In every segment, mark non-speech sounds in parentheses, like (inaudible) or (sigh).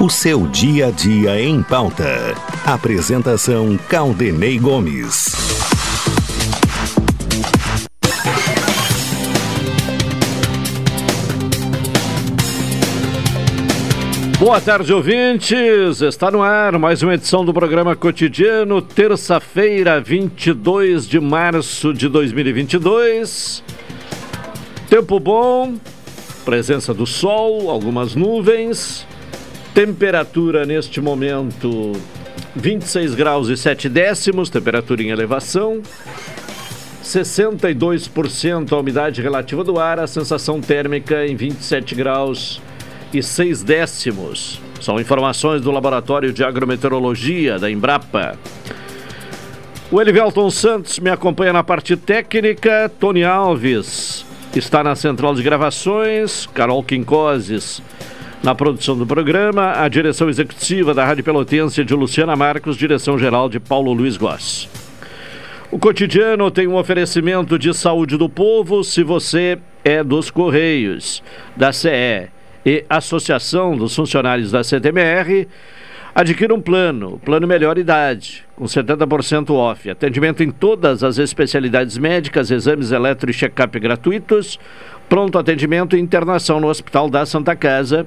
O seu dia a dia em pauta. Apresentação Caldenei Gomes. Boa tarde, ouvintes. Está no ar mais uma edição do programa cotidiano, terça-feira, 22 de março de 2022. Tempo bom, presença do sol, algumas nuvens. Temperatura neste momento 26 graus e 7 décimos, temperatura em elevação. 62% a umidade relativa do ar, a sensação térmica em 27 graus e 6 décimos. São informações do Laboratório de Agrometeorologia da Embrapa. O Elivelton Santos me acompanha na parte técnica. Tony Alves está na central de gravações. Carol Quincoses na produção do programa. A direção executiva da Rádio Pelotense de Luciana Marcos, direção geral de Paulo Luiz Goss. O cotidiano tem um oferecimento de saúde do povo. Se você é dos Correios, da CE e Associação dos Funcionários da CTMR, adquira um plano, plano melhor idade, com 70% off. Atendimento em todas as especialidades médicas, exames eletro e check-up gratuitos, pronto atendimento e internação no Hospital da Santa Casa,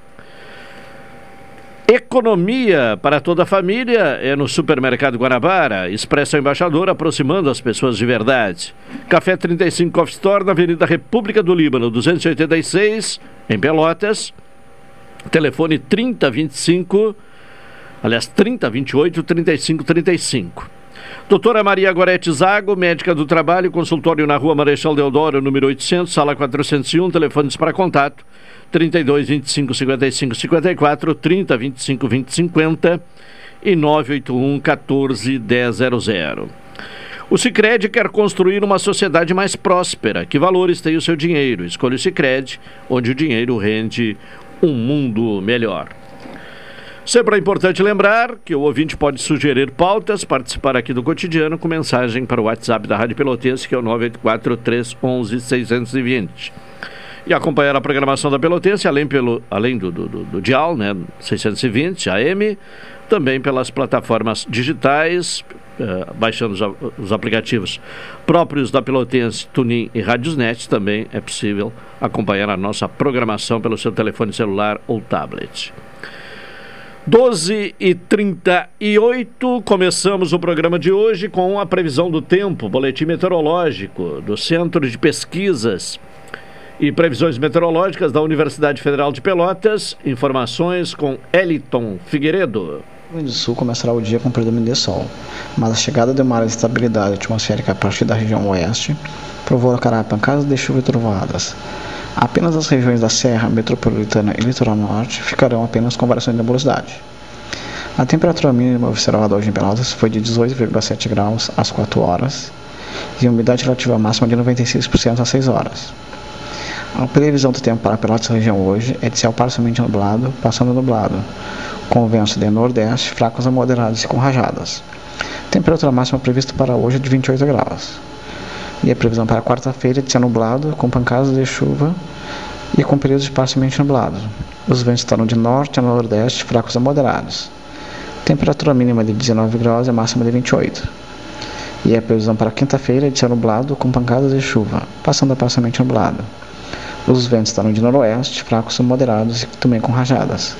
Economia para toda a família é no Supermercado Guanabara. Expresso Embaixador aproximando as pessoas de verdade. Café 35 Coffee Store na Avenida República do Líbano, 286, em Pelotas. Telefone 3025, aliás, 3028 3535. Doutora Maria Gorete Zago, médica do trabalho, consultório na rua Marechal Deodoro, número 800, sala 401, telefones para contato 32 25 55 54, 30 25 20 50 e 981 14 100. O Sicredi quer construir uma sociedade mais próspera. Que valores tem o seu dinheiro? Escolha o Sicredi, onde o dinheiro rende um mundo melhor. Sempre é importante lembrar que o ouvinte pode sugerir pautas, participar aqui do cotidiano com mensagem para o WhatsApp da Rádio Pelotense, que é o 984 311 620 e acompanhar a programação da Pelotense, além, pelo, além do, do, do, do Dial, né, 620 AM, também pelas plataformas digitais, uh, baixando os, os, aplicativos próprios da Pelotense, Tunin e Radiosnet, também é possível acompanhar a nossa programação pelo seu telefone celular ou tablet. 12 e 38 começamos o programa de hoje com a previsão do tempo, boletim meteorológico do Centro de Pesquisas e Previsões Meteorológicas da Universidade Federal de Pelotas. Informações com Eliton Figueiredo. O Rio do Sul começará o dia com predomínio de sol, mas a chegada de uma área de estabilidade atmosférica a partir da região oeste provocará pancadas de chuva e trovoadas. Apenas as regiões da Serra Metropolitana e Litoral Norte ficarão apenas com variação de nebulosidade. A temperatura mínima observada hoje em Pelotas foi de 18,7 graus às 4 horas e a umidade relativa máxima de 96% às 6 horas. A previsão do tempo para Pelotas região hoje é de céu parcialmente nublado, passando nublado, com ventos de nordeste fracos a moderados e com rajadas. Temperatura máxima prevista para hoje é de 28 graus. E a previsão para quarta-feira é de céu nublado, com pancadas de chuva e com períodos parcialmente nublados. Os ventos estarão de norte a nordeste fracos a moderados. Temperatura mínima de 19 graus e máxima de 28. E a previsão para quinta-feira é de céu nublado, com pancadas de chuva, passando a parcialmente nublado. Os ventos estarão de noroeste, fracos a moderados e também com rajadas.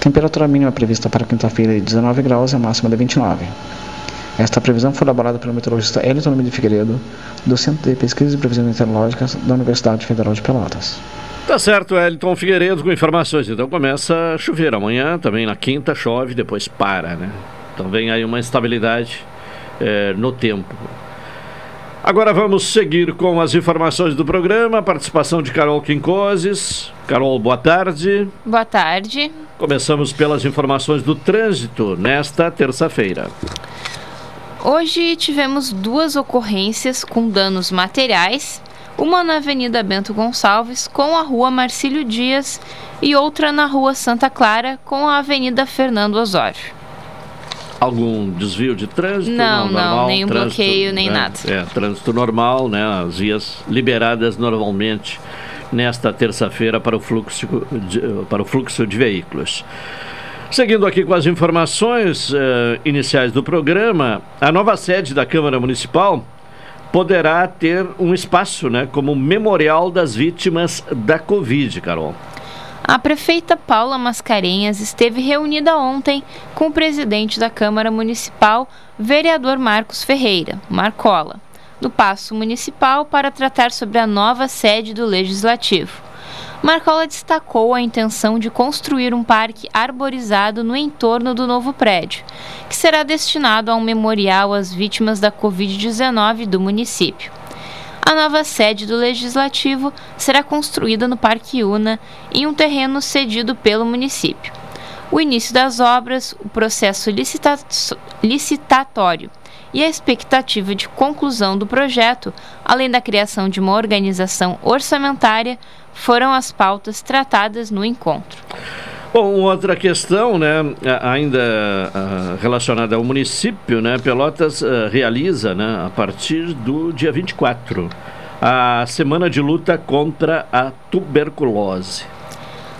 Temperatura mínima prevista para quinta-feira de 19 graus e máxima de 29. Esta previsão foi elaborada pelo meteorologista Elton de Figueiredo, do Centro de Pesquisas e Previsões Meteorológicas da Universidade Federal de Pelotas. Tá certo, Elton Figueiredo com informações. Então começa a chover amanhã, também na quinta chove, depois para, né? Então vem aí uma estabilidade é, no tempo. Agora vamos seguir com as informações do programa. Participação de Carol Quincoses. Carol, boa tarde. Boa tarde. Começamos pelas informações do trânsito nesta terça-feira. Hoje tivemos duas ocorrências com danos materiais, uma na Avenida Bento Gonçalves com a Rua Marcílio Dias e outra na Rua Santa Clara com a Avenida Fernando Osório. Algum desvio de trânsito? Não, não, normal, nenhum trânsito, bloqueio, nem né? nada. É, trânsito normal, né? As vias liberadas normalmente nesta terça-feira para, o fluxo de, para o fluxo de veículos. Seguindo aqui com as informações eh, iniciais do programa, a nova sede da Câmara Municipal poderá ter um espaço né, como memorial das vítimas da Covid, Carol. A prefeita Paula Mascarenhas esteve reunida ontem com o presidente da Câmara Municipal, vereador Marcos Ferreira, Marcola, do Paço Municipal para tratar sobre a nova sede do Legislativo. Marcola destacou a intenção de construir um parque arborizado no entorno do novo prédio, que será destinado a um memorial às vítimas da Covid-19 do município. A nova sede do Legislativo será construída no Parque Una, em um terreno cedido pelo município. O início das obras, o processo licita licitatório e a expectativa de conclusão do projeto, além da criação de uma organização orçamentária, foram as pautas tratadas no encontro. Bom, outra questão, né, ainda uh, relacionada ao município, né, Pelotas uh, realiza, né, a partir do dia 24, a semana de luta contra a tuberculose.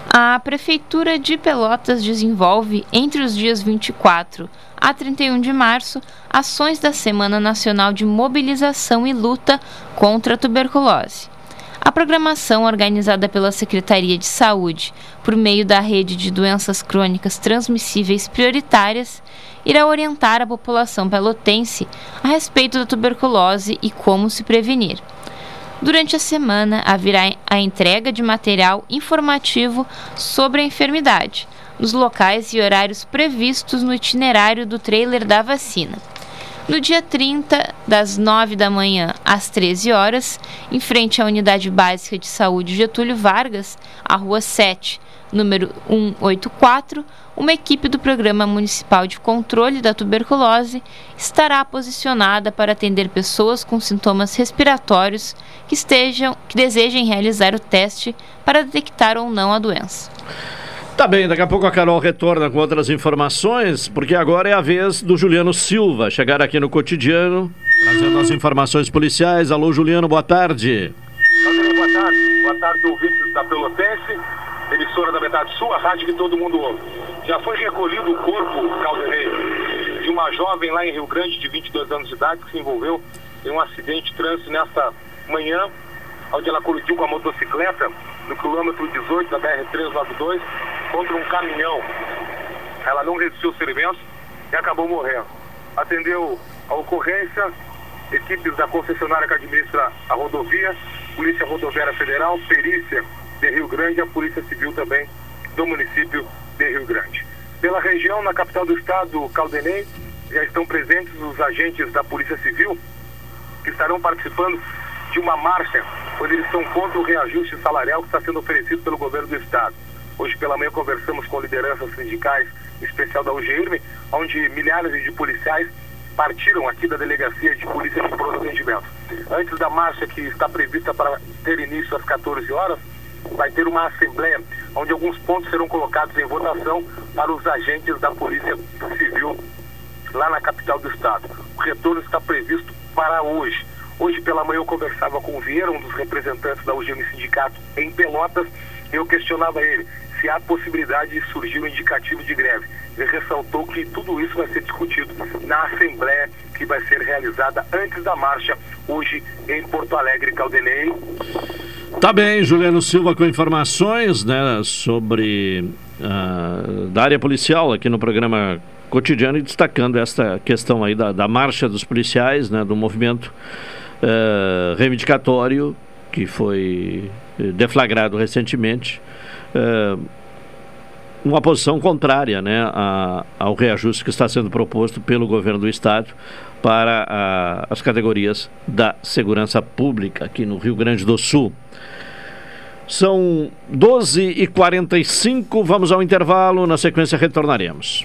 A Prefeitura de Pelotas desenvolve, entre os dias 24 a 31 de março, ações da Semana Nacional de Mobilização e Luta contra a Tuberculose. A programação organizada pela Secretaria de Saúde, por meio da rede de doenças crônicas transmissíveis prioritárias, irá orientar a população pelotense a respeito da tuberculose e como se prevenir. Durante a semana, haverá a entrega de material informativo sobre a enfermidade, nos locais e horários previstos no itinerário do trailer da vacina. No dia 30, das 9 da manhã às 13 horas, em frente à Unidade Básica de Saúde Getúlio Vargas, a Rua 7, número 184, uma equipe do Programa Municipal de Controle da Tuberculose estará posicionada para atender pessoas com sintomas respiratórios que, estejam, que desejem realizar o teste para detectar ou não a doença. Tá bem, daqui a pouco a Carol retorna com outras informações, porque agora é a vez do Juliano Silva chegar aqui no cotidiano, trazendo as informações policiais. Alô, Juliano, boa tarde. Boa tarde, boa tarde, ouvintes da Pelotense, emissora da Metade Sul, rádio que todo mundo ouve. Já foi recolhido o corpo, Caldeirei, de uma jovem lá em Rio Grande de 22 anos de idade que se envolveu em um acidente de trânsito nesta manhã, onde ela colidiu com a motocicleta no quilômetro 18 da BR-392 contra um caminhão. Ela não resistiu aos ferimentos e acabou morrendo. Atendeu a ocorrência equipes da concessionária que administra a rodovia, Polícia Rodoviária Federal, Perícia de Rio Grande e a Polícia Civil também do município de Rio Grande. Pela região, na capital do estado, Caldenei, já estão presentes os agentes da Polícia Civil que estarão participando de uma marcha onde eles estão contra o reajuste salarial que está sendo oferecido pelo governo do estado. Hoje pela manhã conversamos com lideranças sindicais, em especial da UGIRME, onde milhares de policiais partiram aqui da delegacia de polícia de pronto atendimento. Antes da marcha que está prevista para ter início às 14 horas, vai ter uma assembleia onde alguns pontos serão colocados em votação para os agentes da Polícia Civil lá na capital do estado. O retorno está previsto para hoje. Hoje pela manhã eu conversava com o Vieira, um dos representantes da UGM Sindicato em Pelotas, e eu questionava ele se há possibilidade de surgir um indicativo de greve. Ele ressaltou que tudo isso vai ser discutido na Assembleia que vai ser realizada antes da marcha, hoje em Porto Alegre, Caldenei. Tá bem, Juliano Silva com informações né, sobre uh, da área policial aqui no programa cotidiano e destacando esta questão aí da, da marcha dos policiais, né, do movimento uh, reivindicatório que foi deflagrado recentemente uma posição contrária né, a, ao reajuste que está sendo proposto pelo governo do Estado para a, as categorias da segurança pública aqui no Rio Grande do Sul. São 12h45, vamos ao intervalo, na sequência retornaremos.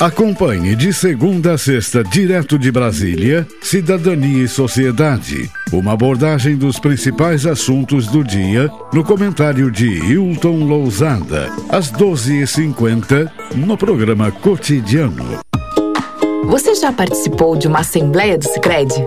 Acompanhe de segunda a sexta, direto de Brasília, Cidadania e Sociedade. Uma abordagem dos principais assuntos do dia, no comentário de Hilton Lousada, às 12h50, no programa Cotidiano. Você já participou de uma assembleia do Sicredi?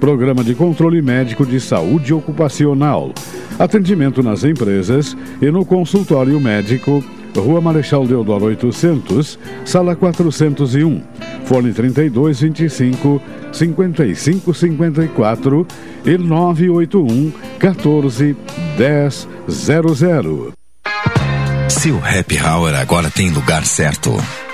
Programa de Controle Médico de Saúde Ocupacional. Atendimento nas empresas e no consultório médico, Rua Marechal Deodoro 800, Sala 401, Fone 3225 5554 e 981 14 1000. Seu happy hour agora tem lugar certo.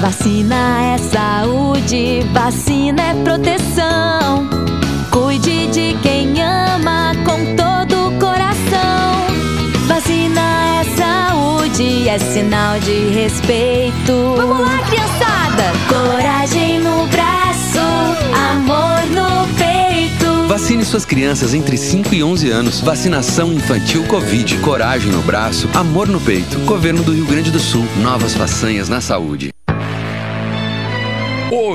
Vacina é saúde, vacina é proteção. Cuide de quem ama com todo o coração. Vacina é saúde, é sinal de respeito. Vamos lá, criançada! Coragem no braço, amor no peito. Vacine suas crianças entre 5 e 11 anos. Vacinação infantil Covid. Coragem no braço, amor no peito. Governo do Rio Grande do Sul. Novas façanhas na saúde.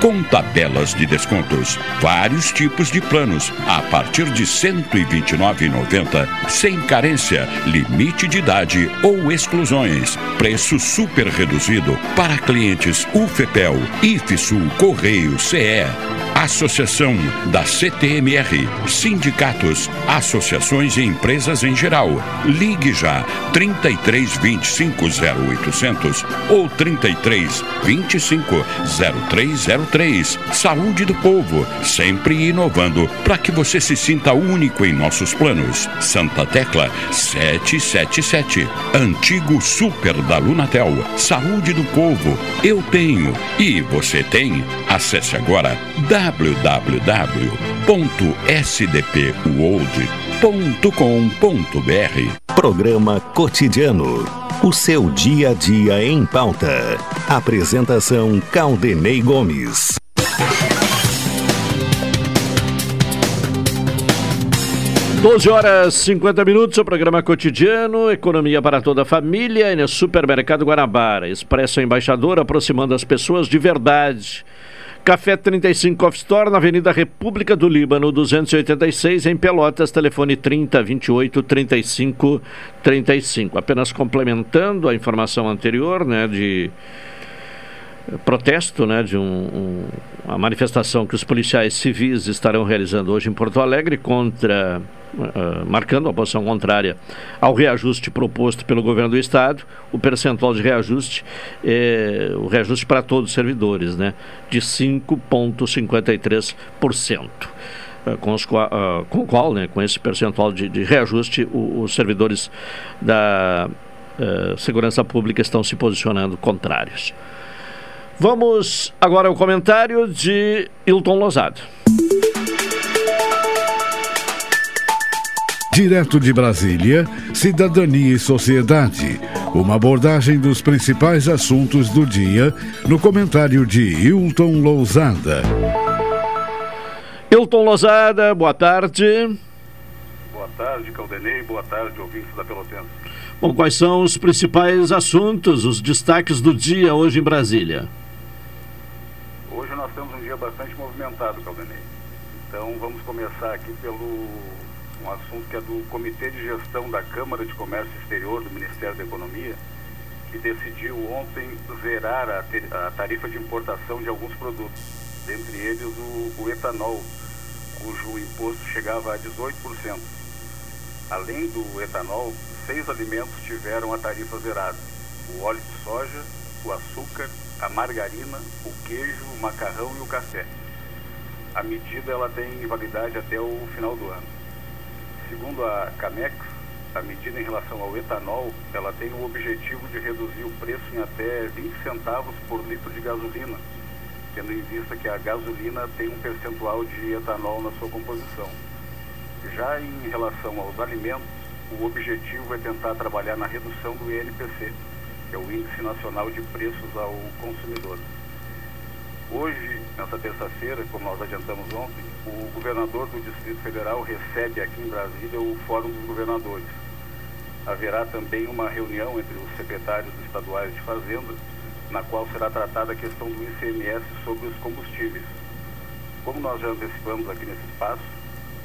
com tabelas de descontos. Vários tipos de planos a partir de R$ 129,90, sem carência, limite de idade ou exclusões. Preço super reduzido para clientes UFEPEL, IFSUL, Correio, CE. Associação da CTMR, sindicatos, associações e empresas em geral. Ligue já 33 25 0800 ou 33 25 0303. Saúde do povo, sempre inovando para que você se sinta único em nossos planos. Santa Tecla 777. Antigo Super da Lunatel. Saúde do povo, eu tenho e você tem. Acesse agora www.sdpworld.com.br. Programa Cotidiano. O seu dia a dia em pauta. Apresentação Caldenei Gomes. Doze horas 50 minutos, o programa cotidiano, economia para toda a família, e no Supermercado Guanabara, Expresso Embaixador, aproximando as pessoas de verdade. Café 35 Coffee Store, na Avenida República do Líbano, 286, em Pelotas, telefone 30 28 35 35. Apenas complementando a informação anterior, né, de protesto, né, de um, um, uma manifestação que os policiais civis estarão realizando hoje em Porto Alegre contra Uh, marcando a posição contrária ao reajuste proposto pelo governo do estado, o percentual de reajuste é o reajuste para todos os servidores, né, de 5,53%. Uh, com, os, uh, com o qual, né, com esse percentual de, de reajuste, os servidores da segurança pública estão se posicionando contrários. Vamos agora ao comentário de Hilton Lozado. Direto de Brasília, Cidadania e Sociedade. Uma abordagem dos principais assuntos do dia no comentário de Hilton Lousada. Hilton Lousada, boa tarde. Boa tarde, Caldenei. Boa tarde, ouvintes da Pelotense. Bom, quais são os principais assuntos, os destaques do dia hoje em Brasília? Nós temos um dia bastante movimentado, Caldenei. Então vamos começar aqui pelo um assunto que é do Comitê de Gestão da Câmara de Comércio Exterior do Ministério da Economia, que decidiu ontem zerar a, a tarifa de importação de alguns produtos, dentre eles o, o etanol, cujo imposto chegava a 18%. Além do etanol, seis alimentos tiveram a tarifa zerada: o óleo de soja, o açúcar, a margarina, o queijo, o macarrão e o café. A medida ela tem validade até o final do ano. Segundo a Camex, a medida em relação ao etanol, ela tem o objetivo de reduzir o preço em até 20 centavos por litro de gasolina, tendo em vista que a gasolina tem um percentual de etanol na sua composição. Já em relação aos alimentos, o objetivo é tentar trabalhar na redução do INPC, que é o Índice Nacional de Preços ao Consumidor. Hoje, nessa terça-feira, como nós adiantamos ontem, o governador do Distrito Federal recebe aqui em Brasília o Fórum dos Governadores. Haverá também uma reunião entre os secretários estaduais de Fazenda, na qual será tratada a questão do ICMS sobre os combustíveis. Como nós já antecipamos aqui nesse espaço,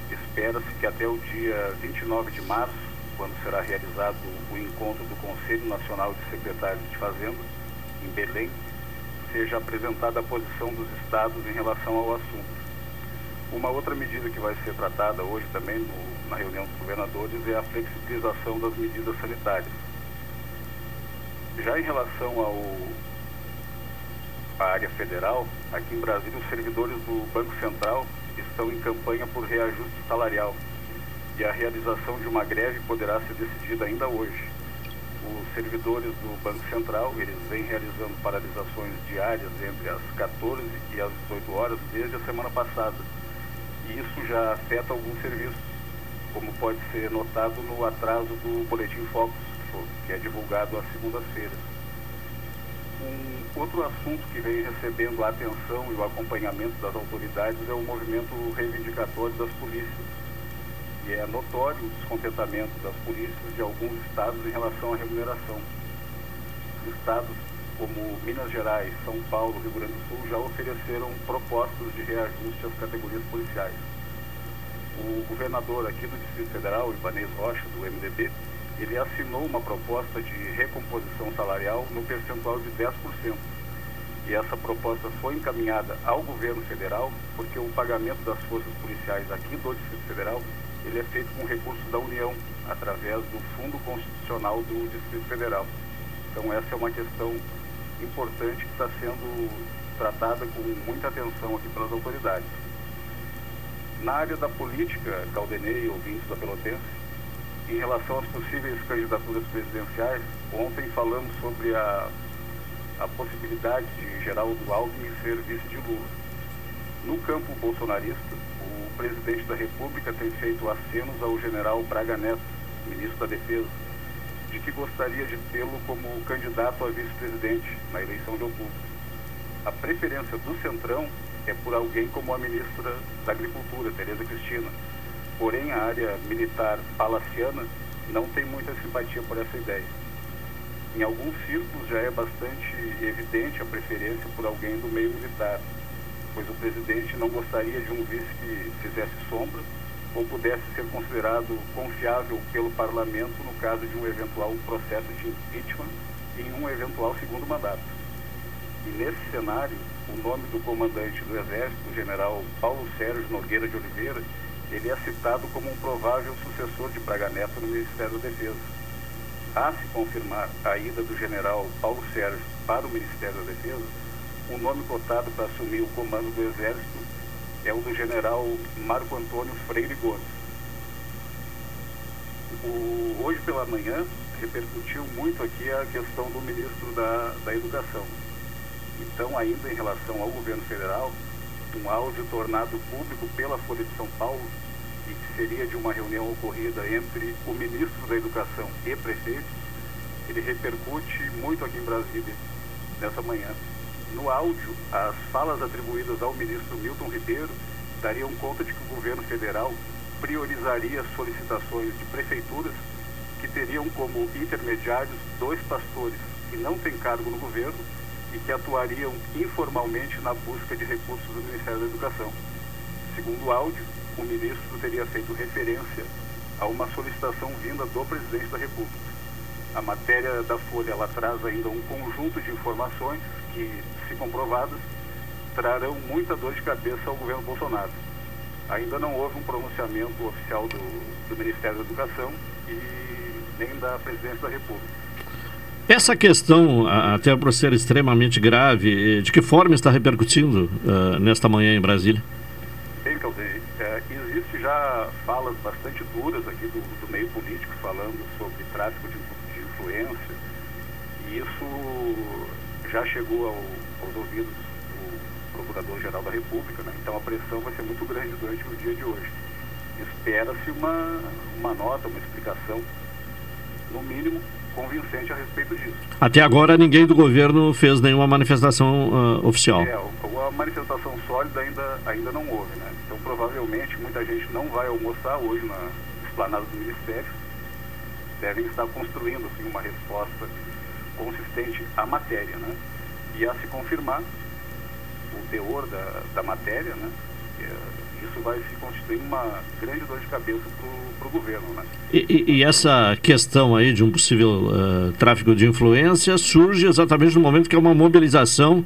espera-se que até o dia 29 de março, quando será realizado o encontro do Conselho Nacional de Secretários de Fazenda, em Belém, seja apresentada a posição dos estados em relação ao assunto. Uma outra medida que vai ser tratada hoje também no, na reunião dos governadores é a flexibilização das medidas sanitárias. Já em relação ao à área federal, aqui em Brasília os servidores do Banco Central estão em campanha por reajuste salarial e a realização de uma greve poderá ser decidida ainda hoje os servidores do Banco Central, eles vêm realizando paralisações diárias entre as 14 e as 18 horas desde a semana passada. E isso já afeta alguns serviços, como pode ser notado no atraso do Boletim Focus, que é divulgado às segundas-feiras. Um outro assunto que vem recebendo a atenção e o acompanhamento das autoridades é o movimento reivindicatório das polícias é notório o descontentamento das polícias de alguns estados em relação à remuneração. Estados como Minas Gerais, São Paulo, Rio Grande do Sul, já ofereceram propostas de reajuste às categorias policiais. O governador aqui do Distrito Federal, Ibanez Rocha, do MDB, ele assinou uma proposta de recomposição salarial no percentual de 10%. E essa proposta foi encaminhada ao governo federal, porque o pagamento das forças policiais aqui do Distrito Federal, ele é feito com recursos da União, através do Fundo Constitucional do Distrito Federal. Então essa é uma questão importante que está sendo tratada com muita atenção aqui pelas autoridades. Na área da política, Caldenei, ouvintes da Pelotense, em relação às possíveis candidaturas presidenciais, ontem falamos sobre a, a possibilidade de Geraldo Alckmin ser vice de Lula. No campo bolsonarista, presidente da República tem feito acenos ao general Braga Neto, ministro da Defesa, de que gostaria de tê-lo como candidato a vice-presidente na eleição de outubro. A preferência do Centrão é por alguém como a ministra da Agricultura, Tereza Cristina. Porém, a área militar palaciana não tem muita simpatia por essa ideia. Em alguns círculos já é bastante evidente a preferência por alguém do meio militar, pois o presidente não gostaria de um vice que fizesse sombra ou pudesse ser considerado confiável pelo parlamento no caso de um eventual processo de impeachment em um eventual segundo mandato. E nesse cenário, o nome do comandante do Exército, o general Paulo Sérgio Nogueira de Oliveira, ele é citado como um provável sucessor de Braga Neto no Ministério da Defesa. A se confirmar a ida do general Paulo Sérgio para o Ministério da Defesa, o nome cotado para assumir o comando do Exército é o do general Marco Antônio Freire Gomes. O, hoje pela manhã repercutiu muito aqui a questão do ministro da, da Educação. Então, ainda em relação ao governo federal, um áudio tornado público pela Folha de São Paulo e que seria de uma reunião ocorrida entre o ministro da Educação e prefeito, ele repercute muito aqui em Brasília nessa manhã. No áudio, as falas atribuídas ao ministro Milton Ribeiro dariam conta de que o governo federal priorizaria solicitações de prefeituras que teriam como intermediários dois pastores que não têm cargo no governo e que atuariam informalmente na busca de recursos do Ministério da Educação. Segundo o áudio, o ministro teria feito referência a uma solicitação vinda do presidente da República. A matéria da Folha ela traz ainda um conjunto de informações que, se comprovadas, trarão muita dor de cabeça ao governo Bolsonaro. Ainda não houve um pronunciamento oficial do, do Ministério da Educação e nem da Presidência da República. Essa questão, até por ser extremamente grave, de que forma está repercutindo uh, nesta manhã em Brasília? Bem, Caldeir, é, existe já falas bastante duras aqui do, do meio político falando sobre tráfico de, de influência e isso já chegou ao, aos ouvidos do Procurador-Geral da República, né? então a pressão vai ser muito grande durante o dia de hoje. Espera-se uma, uma nota, uma explicação, no mínimo, convincente a respeito disso. Até agora ninguém do governo fez nenhuma manifestação uh, oficial. É, a manifestação sólida ainda, ainda não houve, né? Então provavelmente muita gente não vai almoçar hoje na esplanada do Ministério. Devem estar construindo assim, uma resposta consistente à matéria, né? E a se confirmar o teor da, da matéria, né? isso vai se constituir uma grande dor de cabeça para o governo. Né? E, e, essa questão aí de um possível uh, tráfico de influência surge exatamente no momento que é uma mobilização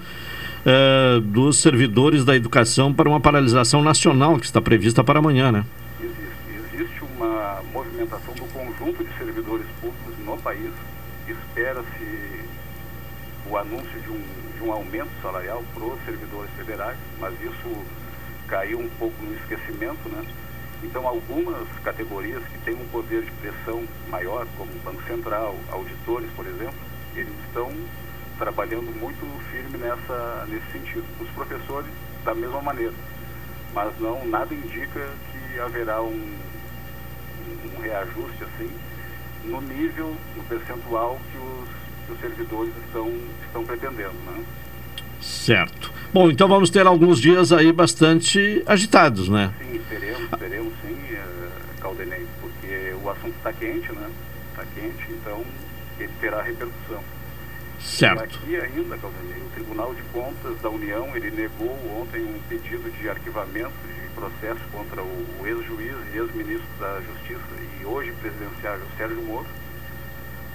uh, dos servidores da educação para uma paralisação nacional que está prevista para amanhã, né? Existe, existe uma movimentação do conjunto de servidores públicos no país. Espera-se o anúncio de um, de um aumento salarial para os servidores federais, mas isso caiu um pouco no esquecimento, né? Então, algumas categorias que têm um poder de pressão maior, como o Banco Central, auditores, por exemplo, eles estão trabalhando muito firme nessa, nesse sentido. Os professores, da mesma maneira. Mas não, nada indica que haverá um, um reajuste assim no nível, no percentual que os, que os servidores estão, estão pretendendo. Né? Certo. Bom, então vamos ter alguns dias aí bastante agitados, né? Sim, teremos, teremos sim, uh, Caldenei, porque o assunto está quente, né? Está quente, então ele terá repercussão. Certo. E aqui ainda, Caldanei, o Tribunal de Contas da União, ele negou ontem um pedido de arquivamento de processo contra o, ex-juiz e ex-ministro da Justiça e hoje presidenciável Sérgio Moro.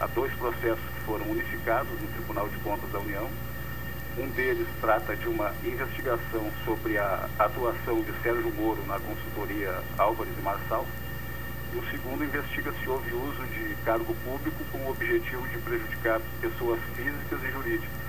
Há dois processos foram unificados no Tribunal de Contas da União. Um deles trata de uma investigação sobre a atuação de Sérgio Moro na consultoria Álvares e Marçal. E o segundo investiga se houve uso de cargo público com o objetivo de prejudicar pessoas físicas e jurídicas.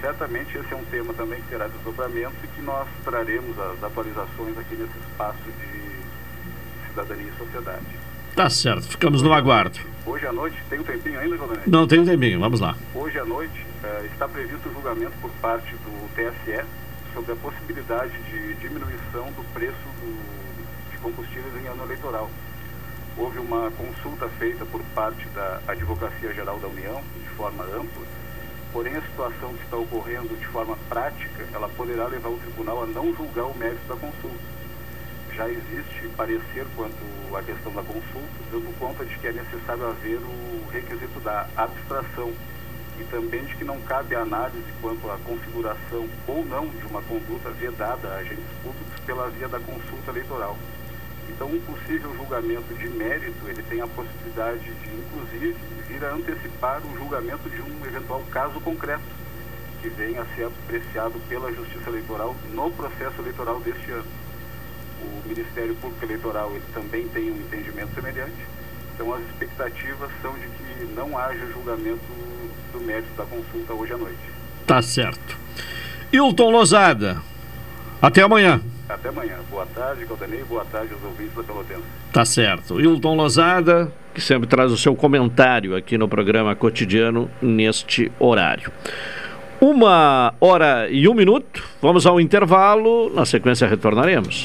Certamente esse é um tema também que terá desdobramento e que nós traremos as atualizações aqui nesse espaço de cidadania e sociedade. Tá certo, ficamos no aguardo. Hoje à noite, tem um tempinho ainda, Coronel? Não, tem um tempinho, vamos lá. Hoje à noite uh, está previsto o julgamento por parte do TSE sobre a possibilidade de diminuição do preço do, de combustíveis em ano eleitoral. Houve uma consulta feita por parte da Advocacia Geral da União, de forma ampla, porém a situação que está ocorrendo de forma prática, ela poderá levar o tribunal a não julgar o mérito da consulta já existe parecer quanto à questão da consulta, dando conta de que é necessário haver o requisito da abstração e também de que não cabe análise quanto à configuração ou não de uma conduta vedada a agentes públicos pela via da consulta eleitoral. Então, um possível julgamento de mérito, ele tem a possibilidade de, inclusive, vir a antecipar o julgamento de um eventual caso concreto, que venha a ser apreciado pela Justiça Eleitoral no processo eleitoral deste ano o Ministério Público Eleitoral ele também tem um entendimento semelhante. Então as expectativas são de que não haja julgamento do mérito da consulta hoje à noite. Tá certo. Hilton Lozada, até amanhã. Até amanhã. Boa tarde, Caldanei. Boa tarde aos ouvintes da Pelotense. Tá certo. Hilton Lozada, que sempre traz o seu comentário aqui no programa cotidiano neste horário. Uma hora e um minuto. Vamos ao intervalo. Na sequência retornaremos.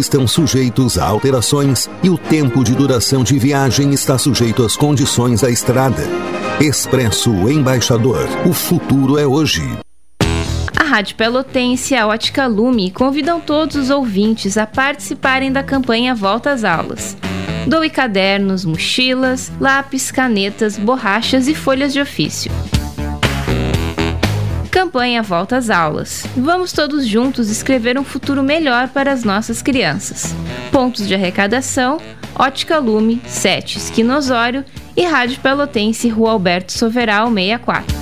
estão sujeitos a alterações e o tempo de duração de viagem está sujeito às condições da estrada. Expresso Embaixador. O futuro é hoje. A Rádio Pelotense e a Ótica Lume convidam todos os ouvintes a participarem da campanha Volta às Aulas. Doe cadernos, mochilas, lápis, canetas, borrachas e folhas de ofício. Campanha Volta às Aulas. Vamos todos juntos escrever um futuro melhor para as nossas crianças. Pontos de arrecadação: Ótica Lume, 7, Esquina Osório e Rádio Pelotense, Rua Alberto Soveral, 64.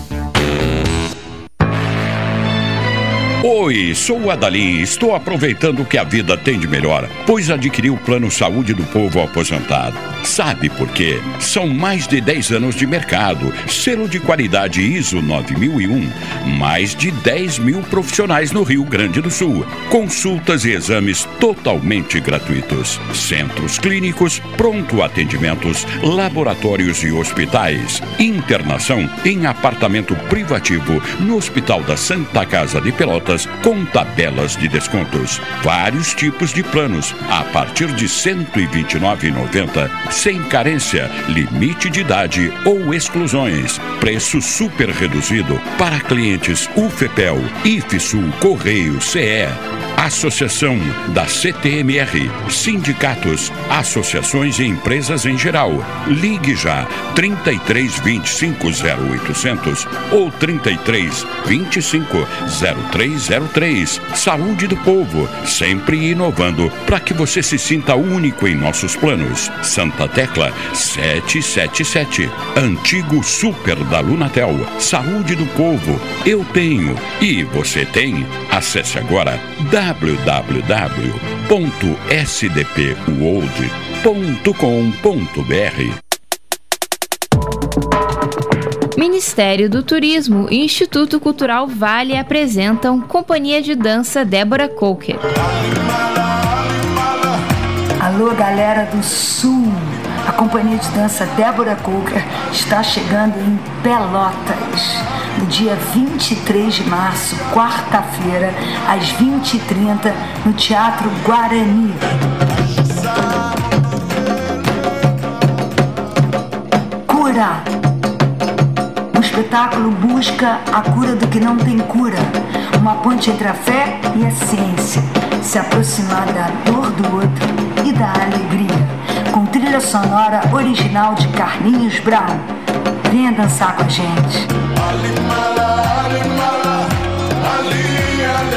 Oi, sou o Adalim. Estou aproveitando o que a vida tem de melhor, pois adquiri o Plano Saúde do Povo Aposentado. Sabe por quê? São mais de 10 anos de mercado, selo de qualidade ISO 9001, mais de 10 mil profissionais no Rio Grande do Sul, consultas e exames totalmente gratuitos, centros clínicos, pronto atendimentos, laboratórios e hospitais, internação em apartamento privativo no Hospital da Santa Casa de Pelotas com tabelas de descontos. Vários tipos de planos a partir de R$ 129,90, sem carência, limite de idade ou exclusões. Preço super reduzido para clientes UFEPEL, IFSUL, Correio, CE. Associação da CTMR, sindicatos, associações e empresas em geral. Ligue já 33 25 0800 ou 33 25 0303. Saúde do povo, sempre inovando para que você se sinta único em nossos planos. Santa Tecla 777. Antigo Super da Lunatel. Saúde do povo, eu tenho e você tem. Acesse agora www.sdpworld.com.br. Ministério do Turismo e Instituto Cultural Vale apresentam Companhia de Dança Débora Coker. Alô, galera do Sul! A Companhia de Dança Débora Coker está chegando em Pelotas no dia 23 de março, quarta-feira, às 20h30, no Teatro Guarani. Cura! O espetáculo busca a cura do que não tem cura, uma ponte entre a fé e a ciência, se aproximar da dor do outro e da alegria, trilha sonora original de Carlinhos Brown. Venha dançar com a gente.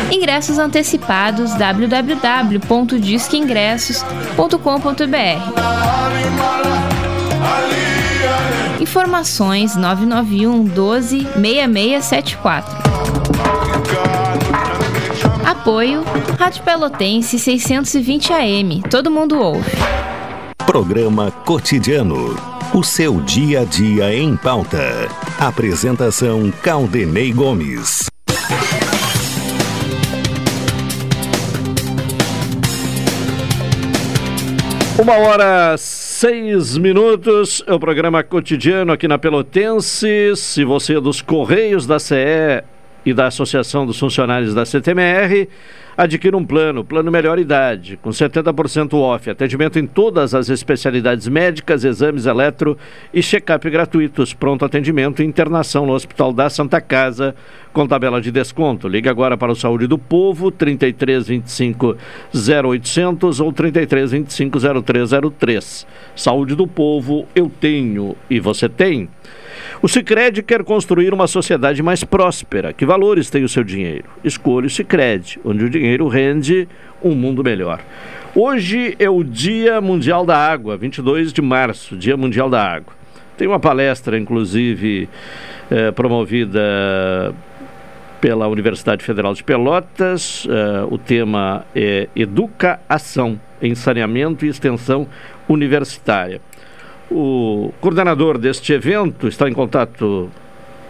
Ingressos antecipados www.disqueingressos.com.br Informações 991 12 6674 Apoio Rádio Pelotense 620 AM. Todo mundo ouve. Programa Cotidiano. O seu dia a dia em pauta. Apresentação Caldenei Gomes. Uma hora seis minutos, é o programa cotidiano aqui na Pelotense. Se você é dos Correios da CE e da Associação dos Funcionários da CTMR, adquira um plano, plano melhor idade, com 70% off, atendimento em todas as especialidades médicas, exames eletro e check-up gratuitos, pronto atendimento e internação no Hospital da Santa Casa, com tabela de desconto. Ligue agora para o Saúde do Povo, 3325 0800 ou 3325 0303. Saúde do Povo, eu tenho e você tem. O Sicredi quer construir uma sociedade mais próspera. Que valores tem o seu dinheiro? Escolha o Sicredi, onde o dinheiro rende um mundo melhor. Hoje é o Dia Mundial da Água, 22 de março, Dia Mundial da Água. Tem uma palestra, inclusive, eh, promovida pela Universidade Federal de Pelotas. Eh, o tema é Educa Ação em Saneamento e Extensão Universitária. O coordenador deste evento está em contato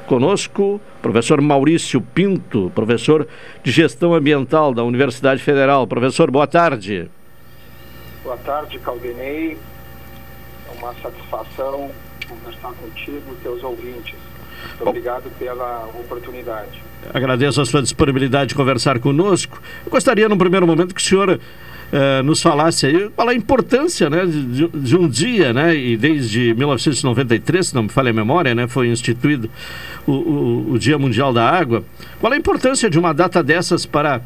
conosco, professor Maurício Pinto, professor de Gestão Ambiental da Universidade Federal. Professor, boa tarde. Boa tarde, Caldenei. É uma satisfação conversar contigo e teus ouvintes. Muito obrigado pela oportunidade. Agradeço a sua disponibilidade de conversar conosco. Eu gostaria, num primeiro momento, que o senhor Uh, nos falasse aí qual a importância né, de, de, um dia, né, e desde 1993, se não me falha a memória, né, foi instituído o, o, o, Dia Mundial da Água. Qual a importância de uma data dessas para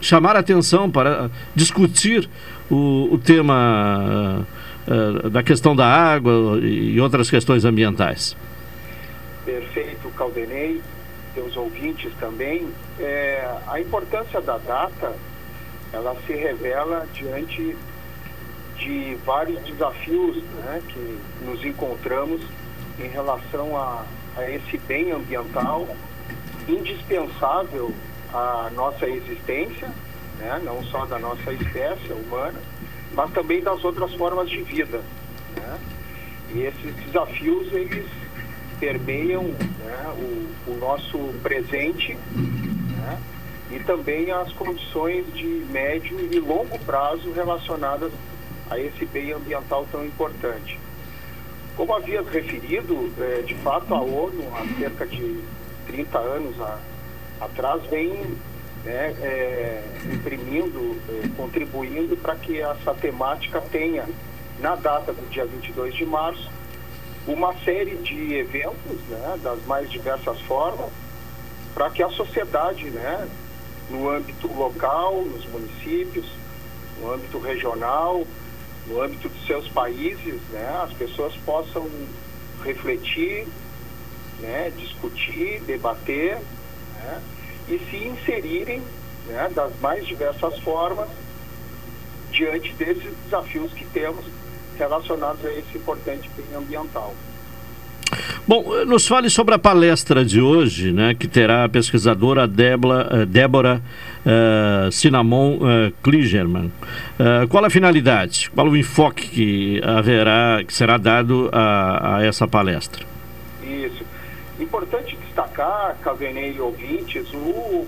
chamar atenção, para discutir o, o tema uh, uh, da questão da água e outras questões ambientais? Perfeito, Caldenei, teus ouvintes também. É, a importância da data ela se revela diante de vários desafios né, que nos encontramos em relação a, a esse bem ambiental indispensável a nossa existência, né? não só da nossa espécie humana, mas também das outras formas de vida. Né? E esses desafios, eles permeiam né, o, o, nosso presente né, e também as condições de médio e longo prazo relacionadas a esse bem ambiental tão importante. Como havia referido, é, de fato a ONU, há cerca de 30 anos atrás, vem né, é, imprimindo, é, contribuindo para que essa temática tenha, na data do dia 22 de março, uma série de eventos, né, das mais diversas formas, para que a sociedade, né, no âmbito local, nos municípios, no âmbito regional, no âmbito de seus países, né, as pessoas possam refletir, né, discutir, debater né, e se inserirem né, das mais diversas formas diante desses desafios que temos relacionados a esse importante bem ambiental. Bom, nos fale sobre a palestra de hoje, né, que terá a pesquisadora Débora, eh, Débora uh, Cinnamon uh, Kligerman. Uh, qual a finalidade? Qual o enfoque que haverá, que será dado a, a essa palestra? Isso. Importante destacar, Calvenei e ouvintes, o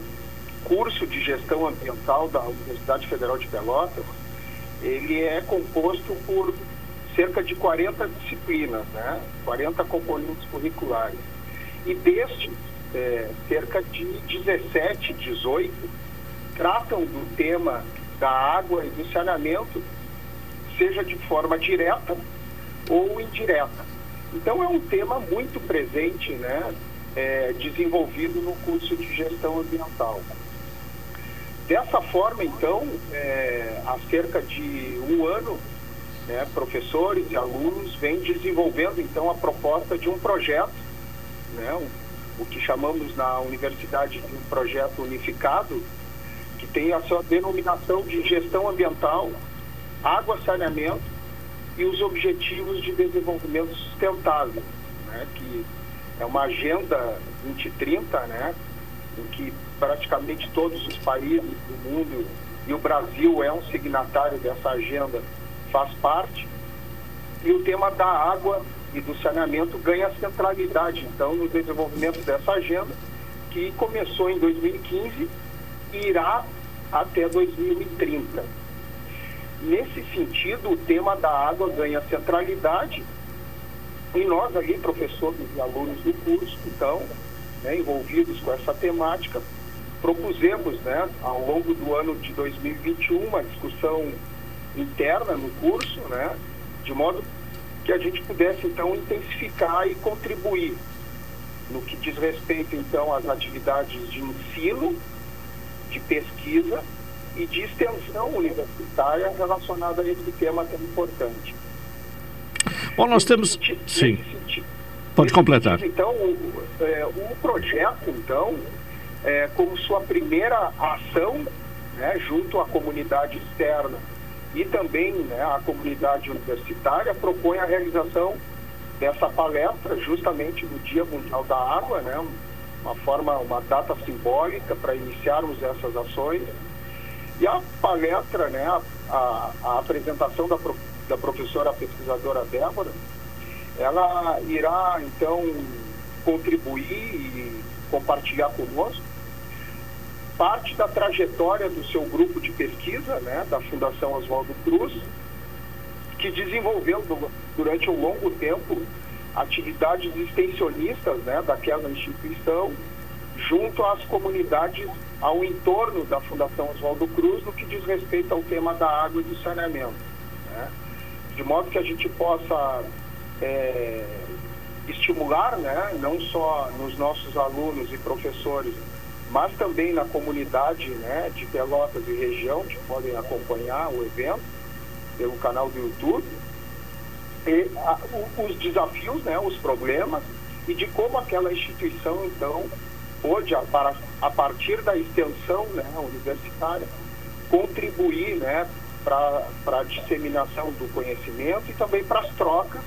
curso de gestão ambiental da Universidade Federal de Pelotas, ele é composto por cerca de 40 disciplinas, né? 40 componentes curriculares. E destes, é, cerca de 17, 18 tratam do tema da água e do saneamento, seja de forma direta ou indireta. Então é um tema muito presente, né? É, desenvolvido no curso de gestão ambiental. Dessa forma, então, é, há cerca de um ano, né, professores e alunos vêm desenvolvendo então a proposta de um projeto, né, um, o que chamamos na universidade de um projeto unificado, que tem a sua denominação de gestão ambiental, água, saneamento e os objetivos de desenvolvimento sustentável, né, que é uma agenda 2030, né, em que praticamente todos os países do mundo e o Brasil é um signatário dessa agenda faz parte. E o tema da água e do saneamento ganha centralidade, então, no desenvolvimento dessa agenda, que começou em 2015 e irá até 2030. Nesse sentido, o tema da água ganha centralidade e nós ali, professores e alunos do curso, então, né, envolvidos com essa temática, propusemos, né, ao longo do ano de 2021, uma discussão interna no curso, né? De modo que a gente pudesse então intensificar e contribuir no que diz respeito então às atividades de ensino, de pesquisa e de extensão universitária relacionada a esse tema tão importante. Bom, nós temos. Sim. Pode completar. Sentido, então, o, é, o projeto, então, é, como sua primeira ação, né, junto à comunidade externa e também né, a comunidade universitária propõe a realização dessa palestra justamente no Dia Mundial da Água, né, uma forma, uma data simbólica para iniciarmos essas ações. E a palestra, né, a, a, a apresentação da, da professora pesquisadora Débora, ela irá então contribuir e compartilhar conosco parte da trajetória do seu grupo de pesquisa, né, da Fundação Oswaldo Cruz, que desenvolveu durante um longo tempo atividades extensionistas né, daquela instituição junto às comunidades ao entorno da Fundação Oswaldo Cruz no que diz respeito ao tema da água e do saneamento. Né? De modo que a gente possa é, estimular, né, não só nos nossos alunos e professores, mas também na comunidade né, de Pelotas e região, que podem acompanhar o evento pelo canal do YouTube, e, a, o, os desafios, né, os problemas, e de como aquela instituição, então, pôde, a, a partir da extensão né, universitária, contribuir né, para a disseminação do conhecimento e também para as trocas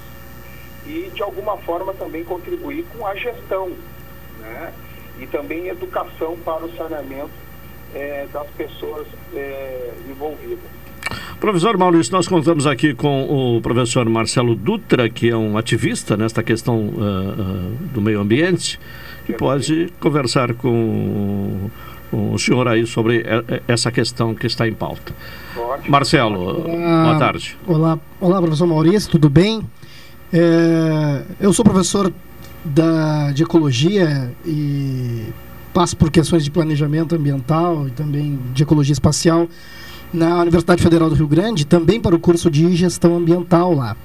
e, de alguma forma, também contribuir com a gestão. Né? E também educação para o saneamento é, das pessoas é, envolvidas. Professor Maurício, nós contamos aqui com o professor Marcelo Dutra, que é um ativista nesta questão uh, uh, do meio ambiente, que pode conversar com o senhor aí sobre essa questão que está em pauta. Ótimo. Marcelo, olá, boa tarde. Olá, olá, professor Maurício, tudo bem? É, eu sou professor da, de ecologia e passo por questões de planejamento ambiental e também de ecologia espacial na Universidade Federal do Rio Grande, também para o curso de gestão ambiental lá.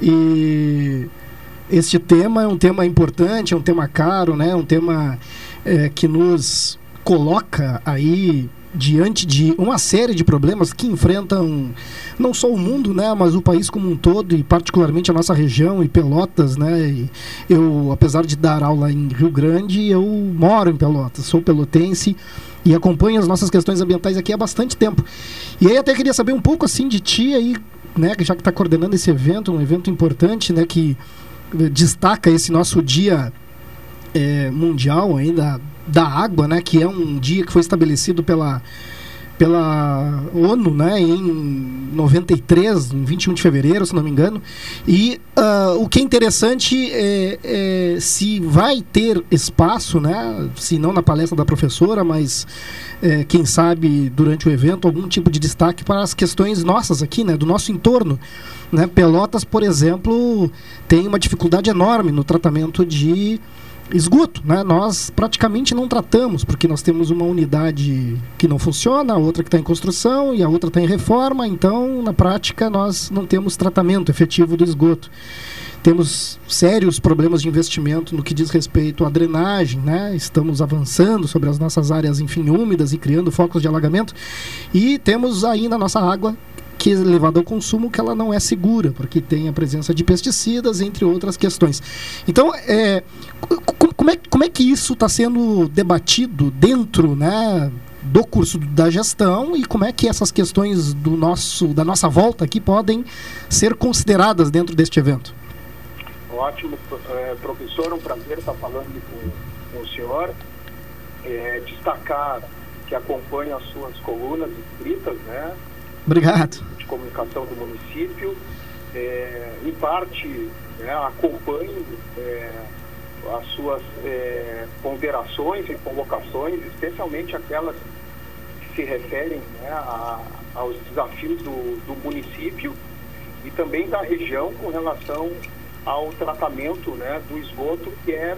E este tema é um tema importante, é um tema caro, né? É um tema é, que nos coloca aí diante de uma série de problemas que enfrentam não só o mundo, né, mas o país como um todo e particularmente a nossa região e Pelotas, né? E eu, apesar de dar aula em Rio Grande, eu moro em Pelotas, sou pelotense e acompanho as nossas questões ambientais aqui há bastante tempo. E aí até queria saber um pouco assim de ti aí, né, já que está coordenando esse evento, um evento importante, né, que destaca esse nosso dia é, mundial ainda da água, né, que é um dia que foi estabelecido pela pela ONU, né, em 93, em 21 de fevereiro, se não me engano. E uh, o que é interessante é, é, se vai ter espaço, né, se não na palestra da professora, mas é, quem sabe durante o evento algum tipo de destaque para as questões nossas aqui, né, do nosso entorno. Né? Pelotas, por exemplo, tem uma dificuldade enorme no tratamento de esgoto, né? Nós praticamente não tratamos, porque nós temos uma unidade que não funciona, a outra que está em construção e a outra está em reforma, então, na prática, nós não temos tratamento efetivo do esgoto. Temos sérios problemas de investimento no que diz respeito à drenagem, né? Estamos avançando sobre as nossas áreas, enfim, úmidas e criando focos de alagamento. E temos ainda a nossa água que é levada ao consumo que ela não é segura, porque tem a presença de pesticidas, entre outras questões. Então, é, como, é, como é que isso está sendo debatido dentro né, do curso da gestão e como é que essas questões do nosso, da nossa volta aqui podem ser consideradas dentro deste evento? Ótimo, é, professor, um prazer estar falando com, o senhor. É, destacar que acompanha as suas colunas escritas, né? Obrigado. De comunicação do município. É, em parte, né, acompanho é, as suas é, ponderações e convocações, especialmente aquelas que se referem né, a, aos desafios do, do município e também da região com relação ao tratamento né, do esgoto, que é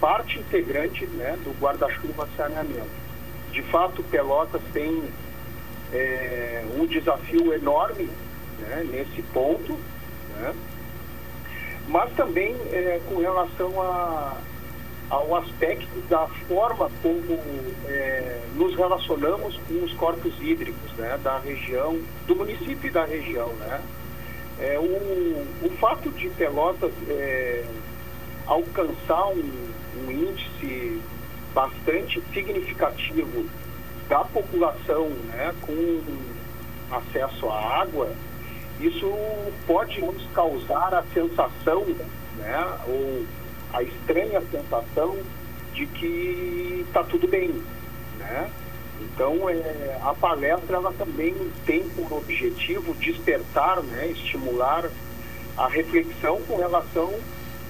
parte integrante né, do guarda-chuva saneamento. De fato, Pelotas tem é, um desafio enorme né, nesse ponto, né, mas também é, com relação a, ao aspecto da forma como é, nos relacionamos com os corpos hídricos né, da região, do município e da região. Né. É, o, o fato de Pelotas é, alcançar um, um índice bastante significativo da população né, com acesso à água, isso pode nos causar a sensação, né, ou a estranha sensação de que está tudo bem. Né? Então, é, a palestra ela também tem por objetivo despertar, né, estimular a reflexão com relação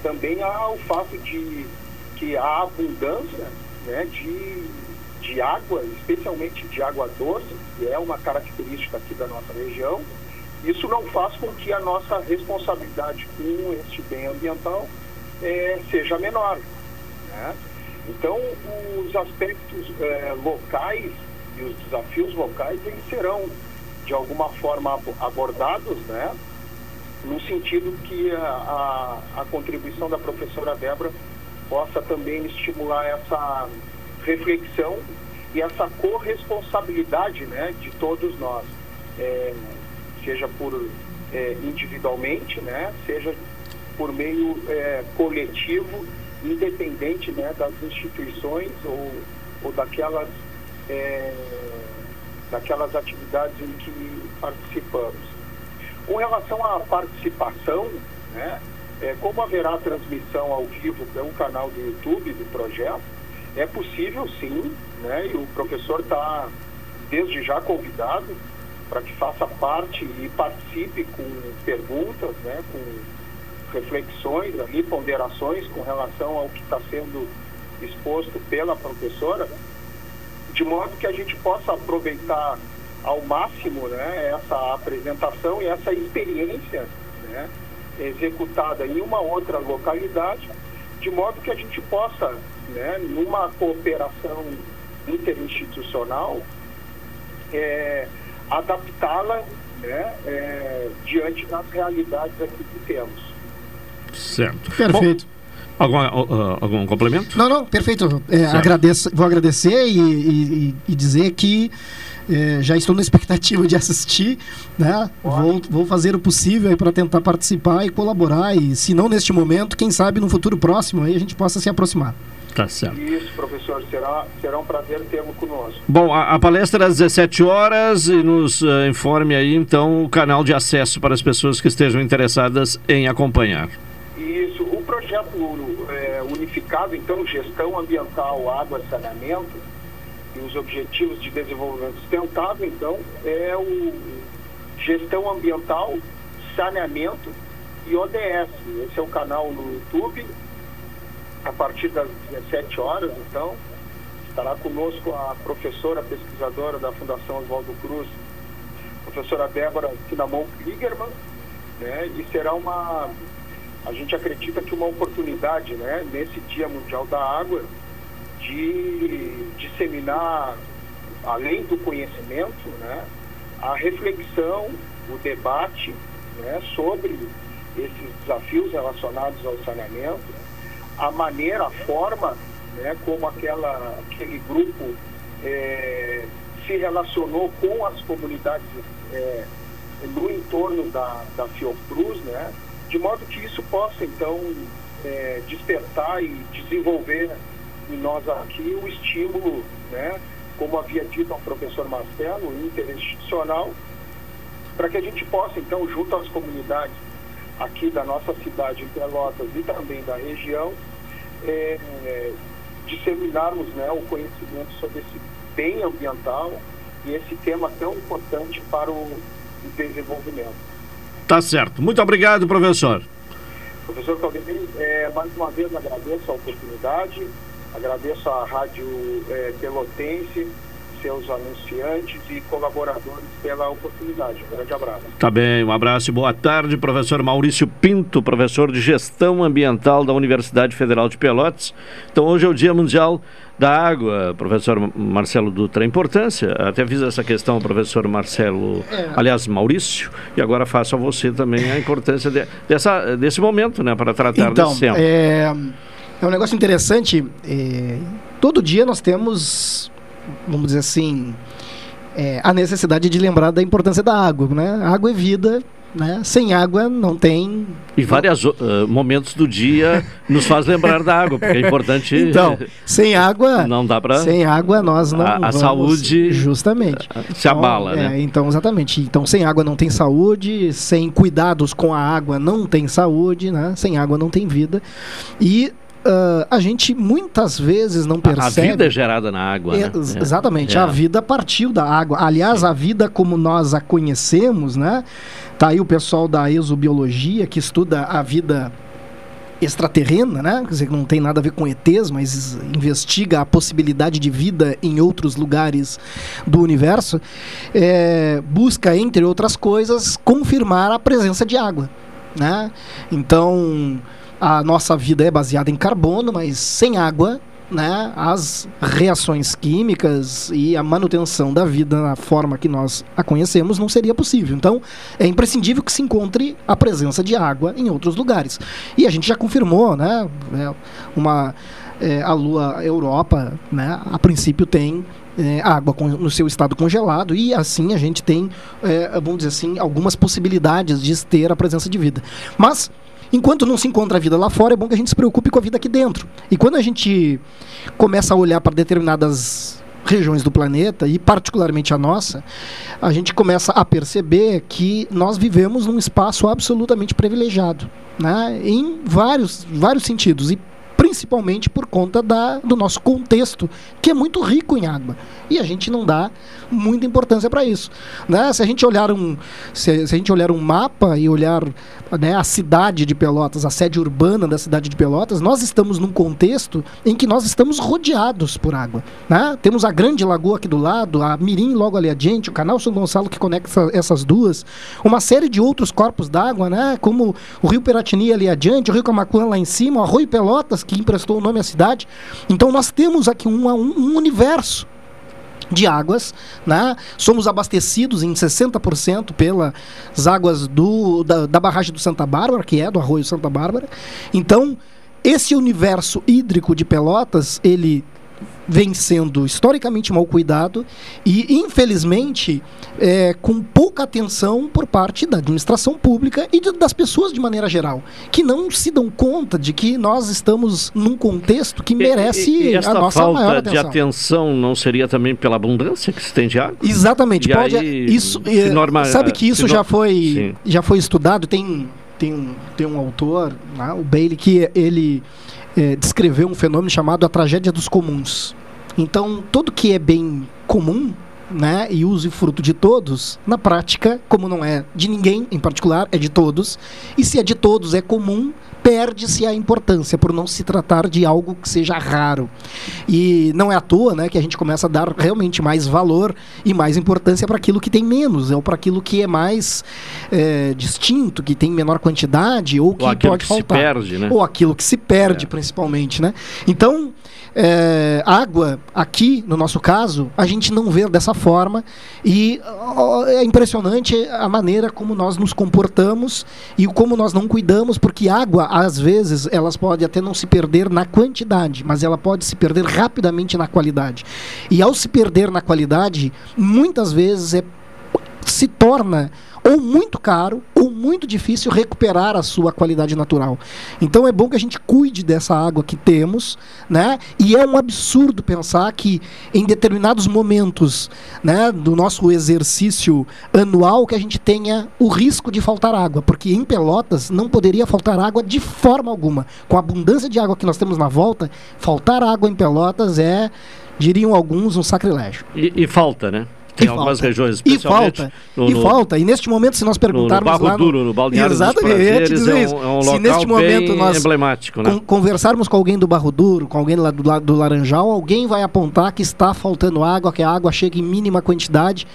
também ao fato de que a abundância né, de de água, especialmente de água doce, que é uma característica aqui da nossa região, isso não faz com que a nossa responsabilidade com este bem ambiental é, seja menor. Né? Então, os aspectos é, locais e os desafios locais eles serão, de alguma forma, abordados, né? no sentido que a, a, a contribuição da professora Débora possa também estimular essa reflexão e essa corresponsabilidade né, de todos nós, é, seja por é, individualmente, né, seja por meio é, coletivo, independente né, das instituições ou, ou daquelas, é, daquelas atividades em que participamos. Com relação à participação, né, é, como haverá transmissão ao vivo pelo canal do YouTube do projeto, É possível sim, né? E o professor está desde já convidado para que faça parte e participe com perguntas, né? Com reflexões ali, ponderações com relação ao que está sendo exposto pela professora, de modo que a gente possa aproveitar ao máximo né, essa apresentação e essa experiência né, executada em uma outra localidade, de modo que a gente possa, né, numa cooperação interinstitucional, é, adaptá-la né, é, diante das realidades aqui que temos. Certo. Perfeito. Bom, algum, uh, algum complemento? Não, não, perfeito. É, agradeço, vou agradecer e, e, e dizer que é, já estou na (laughs) expectativa de assistir, né? Vou, vou fazer o possível para tentar participar e colaborar e, se não neste momento, quem sabe no futuro próximo aí a gente possa se aproximar. Tá certo. Isso, professor, será, será um prazer tê-lo conosco. Bom, a, a, palestra é às 17 horas e nos uh, informe aí então o canal de acesso para as pessoas que estejam interessadas em acompanhar. Isso, o projeto é, unificado, então, gestão ambiental, água saneamento, e os objetivos de desenvolvimento sustentável, então, é o gestão ambiental, saneamento e ODS. Esse é o canal no YouTube, a partir das 17 horas, então, estará conosco a professora pesquisadora da Fundação Oswaldo Cruz, professora Débora Sinamon Kriegerman, né, e será uma, a gente acredita que uma oportunidade, né, nesse Dia Mundial da Água, de disseminar, além do conhecimento, né, a reflexão, o debate né, sobre esses desafios relacionados ao saneamento, a maneira, a forma né, como aquela, aquele grupo é, se relacionou com as comunidades é, no entorno da, da Fiocruz, né, de modo que isso possa, então, é, despertar e desenvolver em nós aqui o estímulo, né, como havia dito ao professor Marcelo, interinstitucional, para que a gente possa, então, junto às comunidades aqui da nossa cidade, em Pelotas e também da região, é, disseminarmos né, o conhecimento sobre esse bem ambiental e esse tema tão importante para o desenvolvimento. Tá certo. Muito obrigado, professor. Professor Caldeira, é, mais uma vez agradeço a oportunidade, agradeço à Rádio é, Pelotense, seus anunciantes e colaboradores pela oportunidade. Um grande abraço. Tá bem, um abraço e boa tarde, professor Maurício Pinto, professor de Gestão Ambiental da Universidade Federal de Pelotas. Então, hoje é o Dia Mundial da Água, professor Marcelo Dutra. A importância, até fiz essa questão ao professor Marcelo, é. aliás, Maurício, e agora faço a você também a importância de, dessa, desse momento, né, para tratar então, desse tema. É, é um negócio interessante. É, todo dia nós temos vamos dizer assim, é, a necessidade de lembrar da importância da água, né? Água é vida, né? Sem água não tem. E vários uh, momentos do dia nos faz lembrar da água, porque é importante. Então, sem água. (laughs) Não dá para. Sem água nós não. A, a saúde. Justamente. Se abala, então, né? É, então, exatamente. Então, sem água não tem saúde, sem cuidados com a água não tem saúde, né? Sem água não tem vida. E Uh, a gente muitas vezes não percebe. A vida é gerada na água. É, né? Exatamente, é. a vida partiu da água. Aliás, a vida como nós a conhecemos, né? Tá aí o pessoal da exobiologia que estuda a vida extraterrena, né? Quer dizer, não tem nada a ver com ETs, mas investiga a possibilidade de vida em outros lugares do universo. É, busca, entre outras coisas, confirmar a presença de água, né? Então a nossa vida é baseada em carbono, mas sem água, né, as reações químicas e a manutenção da vida na forma que nós a conhecemos não seria possível. Então, é imprescindível que se encontre a presença de água em outros lugares. E a gente já confirmou, né, é, uma é, a Lua Europa, né, a princípio tem é, água no seu estado congelado e assim a gente tem, é, vamos dizer assim, algumas possibilidades de ter a presença de vida. Mas Enquanto não se encontra a vida lá fora, é bom que a gente se preocupe com a vida aqui dentro. E quando a gente começa a olhar para determinadas regiões do planeta, e particularmente a nossa, a gente começa a perceber que nós vivemos num espaço absolutamente privilegiado, né? em vários, vários sentidos. E principalmente por conta da, do nosso contexto, que é muito rico em água. E a gente não dá muita importância para isso. Né? Se a gente olhar um se, se, a gente olhar um mapa e olhar né, a cidade de Pelotas, a sede urbana da cidade de Pelotas, nós estamos num contexto em que nós estamos rodeados por água. Né? Temos a grande lagoa aqui do lado, a Mirim logo ali adiante, o canal São Gonçalo que conecta essas duas, uma série de outros corpos d'água, né? como o Rio Peratini ali adiante, o Rio Camacuã lá em cima, o Arroio Pelotas, que emprestou o nome à cidade. Então nós temos aqui um, um, um universo de águas, né? Somos abastecidos em 60% pelas águas do, da, da barragem do Santa Bárbara, que é do Arroio Santa Bárbara. Então, esse universo hídrico de Pelotas, ele vem sendo historicamente mal cuidado e, infelizmente, é, com pouca atenção por parte da administração pública e de, das pessoas de maneira geral, que não se dão conta de que nós estamos num contexto que merece e, e, e a nossa falta maior atenção. de atenção não seria também pela abundância que se tem de água? Exatamente. E pode, aí, isso, é, norma- sabe que isso já foi, Sim. já foi estudado, tem, tem, um, tem um autor, né, o Bailey, que ele é, descreveu um fenômeno chamado a tragédia dos comuns. Então, tudo que é bem comum, né, e uso e fruto de todos, na prática, como não é de ninguém em particular, é de todos, e se é de todos, é comum, perde-se a importância por não se tratar de algo que seja raro. E não é à toa, né, que a gente começa a dar realmente mais valor e mais importância para aquilo que tem menos, ou para aquilo que é mais é, distinto, que tem menor quantidade, ou que Ou aquilo pode que faltar. perde, né? Ou aquilo que se perde, principalmente, né? Então, é, água, aqui, no nosso caso, a gente não vê dessa forma e ó, é impressionante a maneira como nós nos comportamos e como nós não cuidamos, porque água, às vezes, elas podem até não se perder na quantidade, mas ela pode se perder rapidamente na qualidade. E ao se perder na qualidade, muitas vezes é se torna ou muito caro ou muito difícil recuperar a sua qualidade natural. Então é bom que a gente cuide dessa água que temos, né? E é um absurdo pensar que em determinados momentos, né, do nosso exercício anual que a gente tenha o risco de faltar água, porque em Pelotas não poderia faltar água de forma alguma. Com a abundância de água que nós temos na volta, faltar água em Pelotas é, diriam alguns, um sacrilégio. E, e falta, né? Tem E algumas falta. regiões, E falta. no- e no- falta. E neste momento, se nós perguntarmos Barro lá Duro, no Balneário dos Exatamente, te Prazeres, é um- é um se local neste momento bem nós emblemático, né? con- conversarmos com alguém do Barro Duro, com alguém lá do, la- do Laranjal, alguém vai apontar que está faltando água, que a água chega em mínima quantidade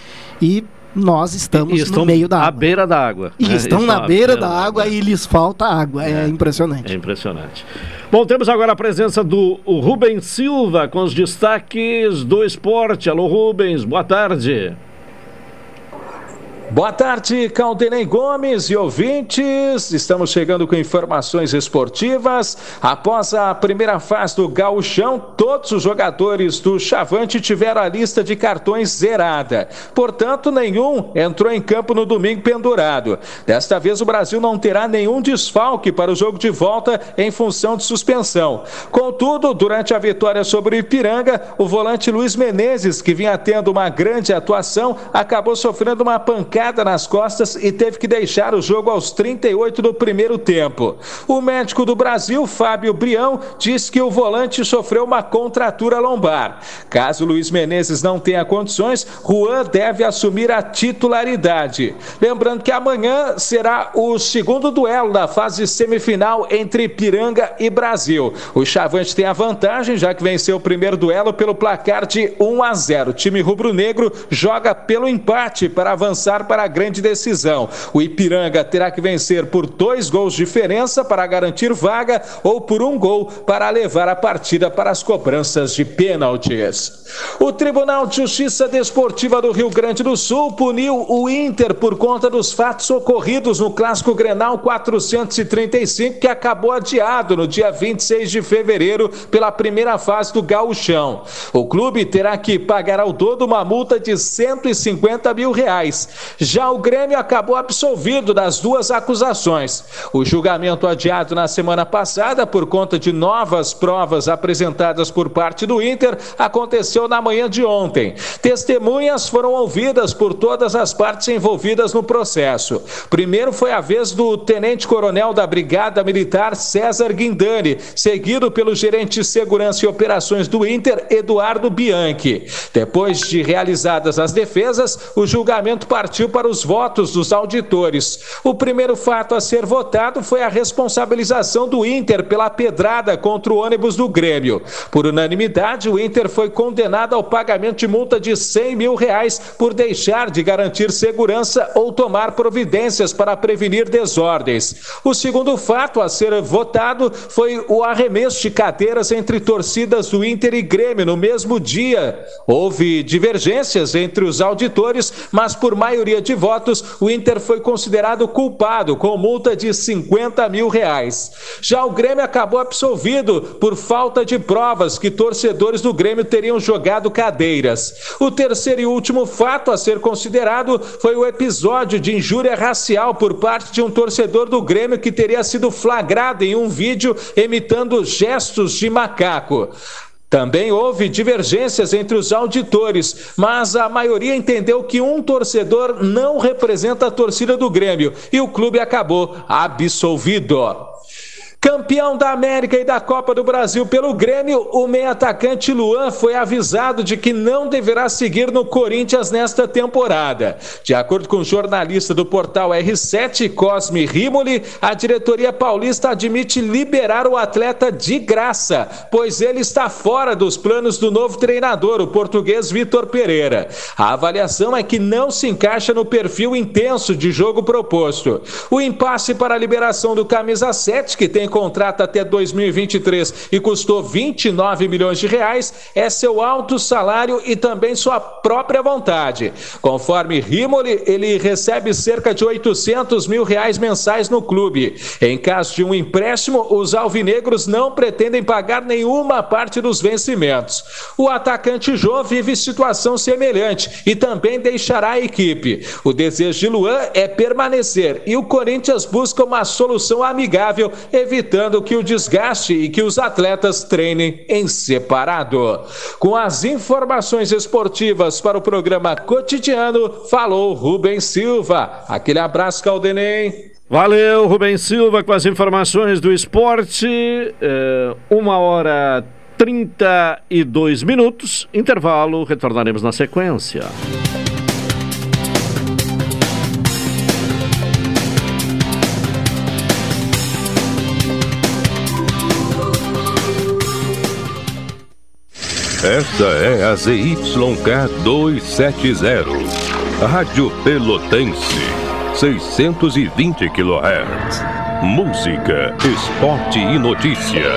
e nós estamos estão no meio da à água. beira da água. E né? estão na à beira da água e lhes falta água. É, impressionante. É impressionante. Bom, temos agora a presença do Rubens Silva com os destaques do esporte. Alô, Rubens, boa tarde. Boa tarde, Caldenei Gomes e ouvintes. Estamos chegando com informações esportivas. Após a primeira fase do Gauchão, todos os jogadores do Chavante tiveram a lista de cartões zerada. Portanto, nenhum entrou em campo no domingo pendurado. Desta vez, o Brasil não terá nenhum desfalque para o jogo de volta em função de suspensão. Contudo, durante a vitória sobre o Ipiranga, o volante Luiz Menezes, que vinha tendo uma grande atuação, acabou sofrendo uma pancada nas costas e teve que deixar o jogo aos 38 do primeiro tempo. O médico do Brasil, Fábio Brião, diz que o volante sofreu uma contratura lombar. Caso Luiz Menezes não tenha condições, Juan deve assumir a titularidade. Lembrando que amanhã será o segundo duelo da fase semifinal entre Ipiranga e Brasil. O Chavante tem a vantagem, já que venceu o primeiro duelo pelo placar de 1 a 0. O time rubro-negro joga pelo empate para avançar para a grande decisão. O Ipiranga terá que vencer por dois gols de diferença para garantir vaga ou por um gol para levar a partida para as cobranças de pênaltis. O Tribunal de Justiça Desportiva do Rio Grande do Sul puniu o Inter por conta dos fatos ocorridos no Clássico Grenal 435, que acabou adiado no dia 26 de fevereiro pela primeira fase do Gauchão. O clube terá que pagar ao todo uma multa de 150 mil reais. Já o Grêmio acabou absolvido das duas acusações. O julgamento adiado na semana passada por conta de novas provas apresentadas por parte do Inter aconteceu na manhã de ontem. Testemunhas foram ouvidas por todas as partes envolvidas no processo. Primeiro foi a vez do tenente-coronel da Brigada Militar César Guindani, seguido pelo gerente de segurança e operações do Inter, Eduardo Bianchi. Depois de realizadas as defesas, o julgamento partiu para os votos dos auditores. O primeiro fato a ser votado foi a responsabilização do Inter pela pedrada contra o ônibus do Grêmio. Por unanimidade, o Inter foi condenado ao pagamento de multa de 100 mil reais por deixar de garantir segurança ou tomar providências para prevenir desordens. O segundo fato a ser votado foi o arremesso de cadeiras entre torcidas do Inter e Grêmio no mesmo dia. Houve divergências entre os auditores, mas por maioria de votos, o Inter foi considerado culpado com multa de 50 mil reais. Já o Grêmio acabou absolvido por falta de provas que torcedores do Grêmio teriam jogado cadeiras. O terceiro e último fato a ser considerado foi o episódio de injúria racial por parte de um torcedor do Grêmio que teria sido flagrado em um vídeo imitando gestos de macaco. Também houve divergências entre os auditores, mas a maioria entendeu que um torcedor não representa a torcida do Grêmio e o clube acabou absolvido. Campeão da América e da Copa do Brasil pelo Grêmio, o meio-atacante Luan foi avisado de que não deverá seguir no Corinthians nesta temporada. De acordo com o jornalista do portal R7, Cosme Rimoli, a diretoria paulista admite liberar o atleta de graça, pois ele está fora dos planos do novo treinador, o português Vitor Pereira. A avaliação é que não se encaixa no perfil intenso de jogo proposto. O impasse para a liberação do camisa 7, que tem contrato até 2023 e custou 29 milhões de reais, é seu alto salário e também sua própria vontade. Conforme Rimoli, ele recebe cerca de 800 mil reais mensais no clube. Em caso de um empréstimo, os alvinegros não pretendem pagar nenhuma parte dos vencimentos. O atacante Jô vive situação semelhante e também deixará a equipe. O desejo de Luan é permanecer e o Corinthians busca uma solução amigável, evitando evitando que o desgaste e que os atletas treinem em separado. Com as informações esportivas para o programa cotidiano, falou Rubem Silva. Aquele abraço, Caldenem. Valeu, Rubem Silva, com as informações do esporte. É, uma hora 32 minutos. Intervalo, retornaremos na sequência. Esta é a ZYK 270, Rádio Pelotense, 620 kHz. Música, esporte e notícia.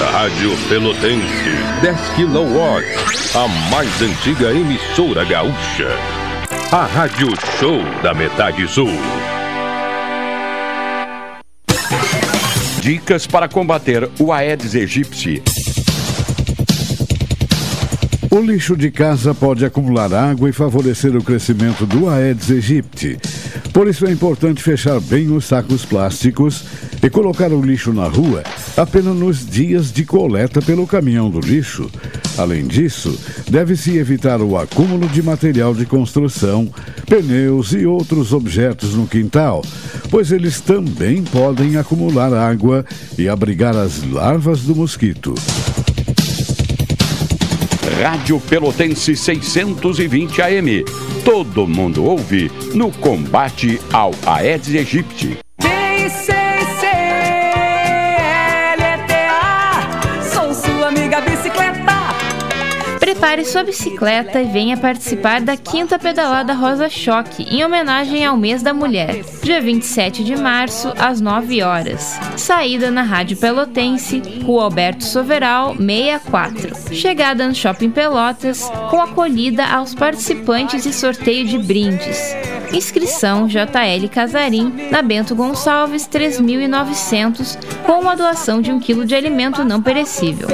Rádio Pelotense, 10 kW, a mais antiga emissora gaúcha. A Rádio Show da Metade Sul. Dicas para combater o Aedes aegypti. O lixo de casa pode acumular água e favorecer o crescimento do Aedes aegypti. Por isso é importante fechar bem os sacos plásticos e colocar o lixo na rua apenas nos dias de coleta pelo caminhão do lixo. Além disso, deve-se evitar o acúmulo de material de construção, pneus e outros objetos no quintal, pois eles também podem acumular água e abrigar as larvas do mosquito. Rádio Pelotense 620 AM. Todo mundo ouve no combate ao Aedes aegypti. Prepare sua bicicleta e venha participar da quinta pedalada Rosa Choque, em homenagem ao mês da mulher, dia 27 de março, às 9 horas. Saída na Rádio Pelotense, Rua Alberto Soveral, 64. Chegada no Shopping Pelotas, com acolhida aos participantes e sorteio de brindes. Inscrição JL Casarim, na Bento Gonçalves 3900, com a doação de um quilo de alimento não perecível.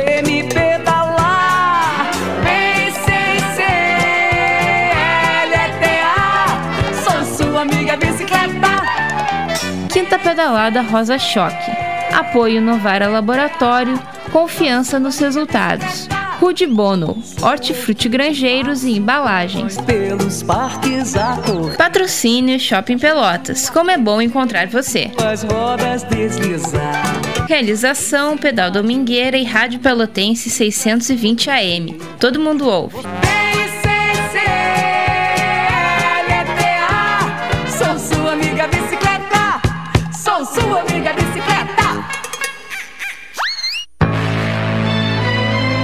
Quinta pedalada Rosa Choque. Apoio Novara Laboratório, confiança nos resultados. Rude Bono, hortifruti granjeiros e embalagens. Pelos parques a cor. Patrocínio Shopping Pelotas. Como é bom encontrar você. As rodas deslizar. Realização Pedal Domingueira e Rádio Pelotense 620 AM. Todo mundo ouve. Sou sua amiga bicicleta. Sua amiga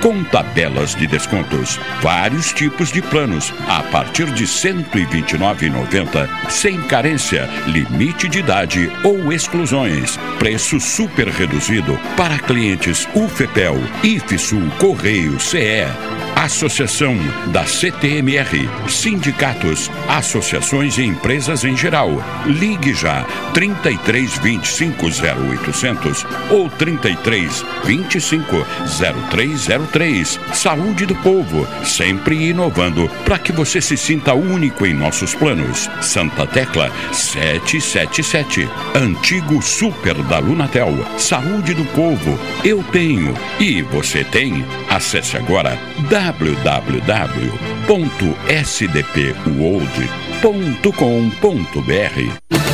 com tabelas de descontos. Vários tipos de planos a partir de R$ 129,90, sem carência, limite de idade ou exclusões. Preço super reduzido para clientes UFEPEL, IFSUL, Correio, CE. Associação da CTMR, sindicatos, associações e empresas em geral. Ligue já 33 25 0800 ou 33 25 0303. Saúde do povo, sempre inovando para que você se sinta único em nossos planos. Santa Tecla 777. Antigo Super da Lunatel. Saúde do povo, eu tenho e você tem. Acesse agora www.sdpworld.com.br.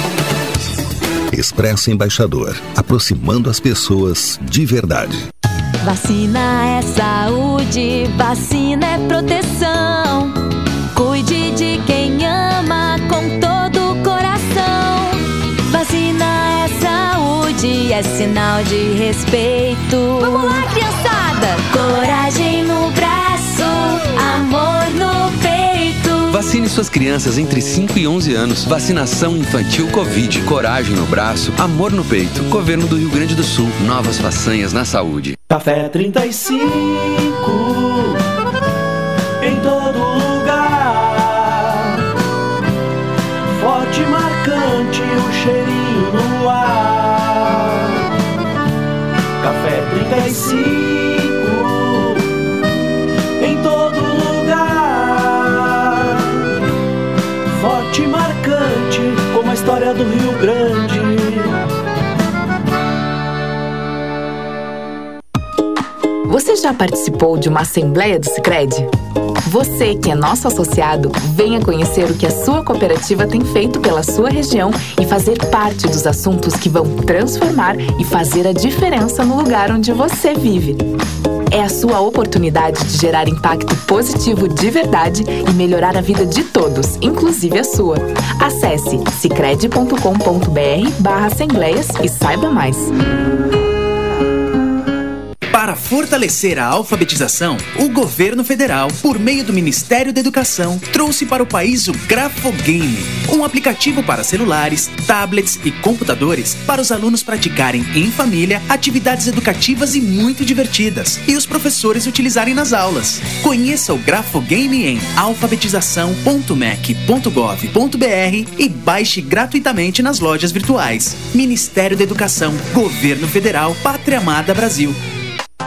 Expresso Embaixador, aproximando as pessoas de verdade. Vacina é saúde, vacina é proteção. Cuide de quem ama com todo o coração. Vacina é saúde, é sinal de respeito. Vamos lá, criançada! Coragem no braço, amor no. Vacine suas crianças entre 5 e 11 anos. Vacinação infantil Covid. Coragem no braço, amor no peito. Governo do Rio Grande do Sul. Novas façanhas na saúde. Café 35 em todo lugar. Forte marcante o cheirinho no ar. Café 35 do Rio Grande. Você já participou de uma assembleia do Sicredi? Você que é nosso associado, venha conhecer o que a sua cooperativa tem feito pela sua região e fazer parte dos assuntos que vão transformar e fazer a diferença no lugar onde você vive. É a sua oportunidade de gerar impacto positivo de verdade e melhorar a vida de todos, inclusive a sua. Acesse cicred.com.br barra assembleias e saiba mais. Para fortalecer a alfabetização, o governo federal, por meio do Ministério da Educação, trouxe para o país o Grafogame, um aplicativo para celulares, tablets e computadores para os alunos praticarem em família atividades educativas e muito divertidas e os professores utilizarem nas aulas. Conheça o Grafogame em alfabetização.mec.gov.br e baixe gratuitamente nas lojas virtuais. Ministério da Educação, Governo Federal, Pátria Amada Brasil.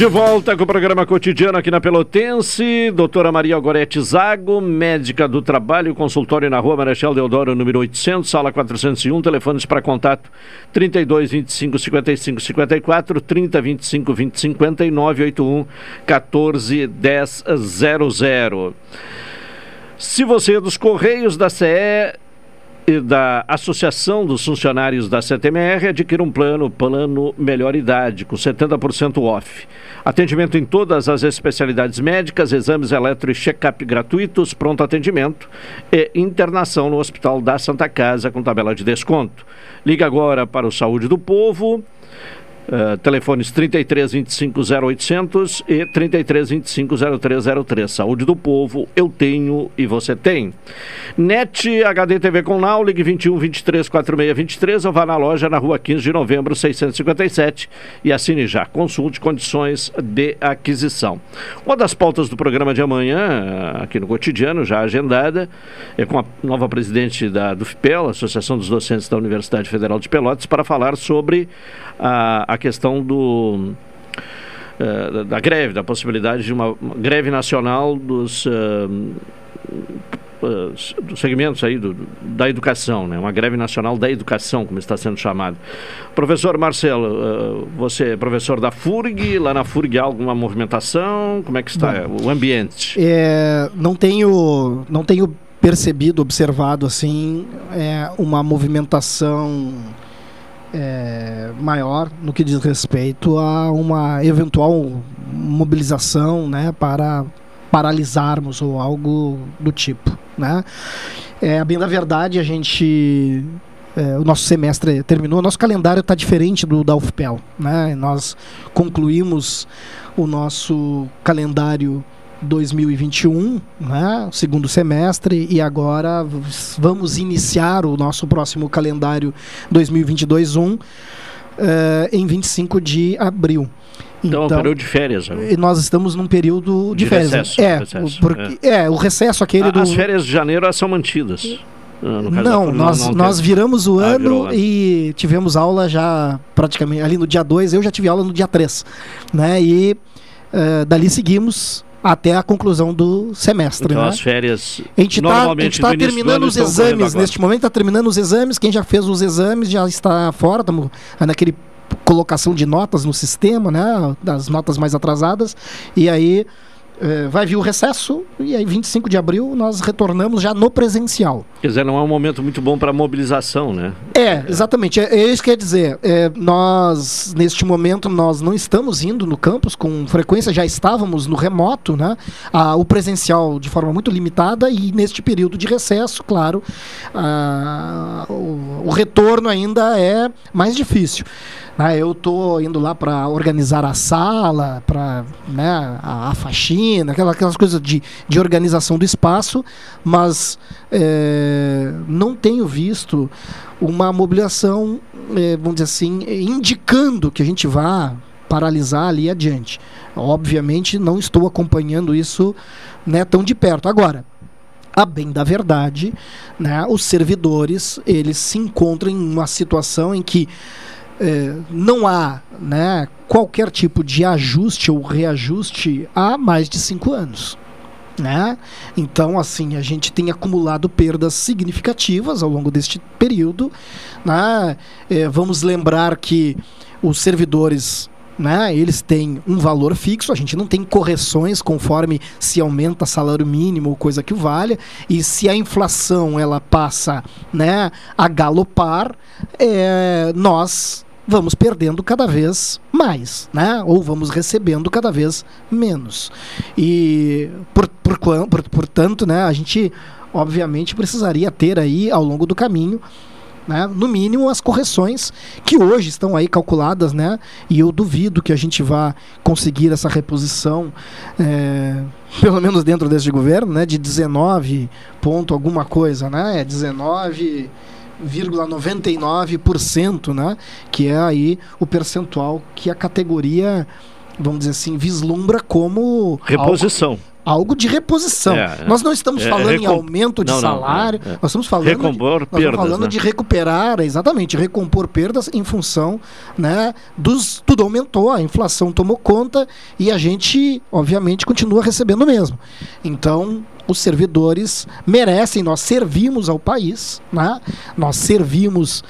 De volta com o programa cotidiano aqui na Pelotense, doutora Maria Gorete Zago, médica do trabalho, consultório na rua Marechal Deodoro, número 800, sala 401, telefones para contato 32 25 55 54, 30 25 20 50 e 981 14 10 00. Se você é dos Correios da CE, da Associação dos Funcionários da CTMR adquira um plano, plano Melhor Idade, com 70% off. Atendimento em todas as especialidades médicas, exames eletro e check-up gratuitos, pronto atendimento e internação no Hospital da Santa Casa com tabela de desconto. Liga agora para o Saúde do Povo. Uh, telefones 33 25 0800 e 33 25 0303. Saúde do povo, eu tenho e você tem. NET HD TV com Now, ligue 21 23 46 23 ou vá na loja na rua 15 de novembro 657 e assine já. Consulte condições de aquisição. Uma das pautas do programa de amanhã, aqui no cotidiano, já agendada, é com a nova presidente da DUFPEL, Associação dos Docentes da Universidade Federal de Pelotas, para falar sobre a, a questão do. Uh, da greve, da possibilidade de uma, greve nacional dos, uh, uh, dos segmentos aí do, da educação, né? uma greve nacional da educação, como está sendo chamado. Professor Marcelo, você é professor da FURG, lá na FURG há alguma movimentação? Como é que está Bom, o ambiente? É, não tenho, não tenho percebido, observado assim, é, uma movimentação é, maior no que diz respeito a uma eventual mobilização né, para paralisarmos ou algo do tipo. Né? É, bem da verdade, a gente. É, o nosso semestre terminou, nosso calendário está diferente do da UFPEL. Né? Nós concluímos o nosso calendário 2021, né, segundo semestre, e agora vamos iniciar o nosso próximo calendário 2022-1 uh, eh, em 25 de abril. Então, então, é um período de férias. E nós estamos num período de, de férias. Recesso, é, recesso, porque, é. é, o recesso aquele a, do. As férias de janeiro são mantidas. Ah, não, nós, não, nós viramos o ah, ano e tivemos aula já praticamente ali no dia 2, eu já tive aula no dia 3. Né? E uh, dali seguimos até a conclusão do semestre. Então, né? as férias. A gente está tá terminando os exames. Neste momento está terminando os exames. Quem já fez os exames já está fora. Estamos naquele colocação de notas no sistema, né? Das notas mais atrasadas. E aí é, vai vir o recesso e aí 25 de abril nós retornamos já no presencial. Quer dizer, não é um momento muito bom para mobilização, né? É, exatamente. É, é isso que quer dizer. É, nós, neste momento, nós não estamos indo no campus com frequência, já estávamos no remoto, né? Ah, o presencial de forma muito limitada e neste período de recesso, claro, ah, o, o retorno ainda é mais difícil. Né? Eu estou indo lá para organizar a sala, para né, a, a, faxina, aquelas, aquelas coisas de, de organização do espaço, mas é, não tenho visto uma mobilização, é, vamos dizer assim, indicando que a gente vá paralisar ali adiante. Obviamente não estou acompanhando isso né, tão de perto. Agora, a bem da verdade, né, os servidores eles se encontram em uma situação em que é, não há né, qualquer tipo de ajuste ou reajuste há mais de cinco anos. Né? Então, assim, a gente tem acumulado perdas significativas ao longo deste período. Né? É, vamos lembrar que os servidores né, eles têm um valor fixo, a gente não tem correções conforme se aumenta salário mínimo ou coisa que valha, e se a inflação ela passa né, a galopar, é, nós vamos perdendo cada vez mais, né? Ou vamos recebendo cada vez menos. E por, por, por, portanto, né, a gente obviamente precisaria ter aí ao longo do caminho né, no mínimo as correções que hoje estão aí calculadas, né? E eu duvido que a gente vá conseguir essa reposição, é, (laughs) pelo menos dentro deste governo, né? De 19 ponto alguma coisa, né? É 19 0,99%, né? Que é aí o percentual que a categoria vamos dizer assim, vislumbra como reposição. Algo, algo de reposição. É, nós não estamos é, falando em aumento de Não, não, salário, é, é. nós estamos falando Recompor de, nós estamos perdas, falando né? de recuperar, exatamente, recompor perdas em função, né, dos tudo aumentou, a inflação tomou conta e a gente, obviamente, continua recebendo mesmo. Então, os servidores merecem, nós servimos ao país, né? nós servimos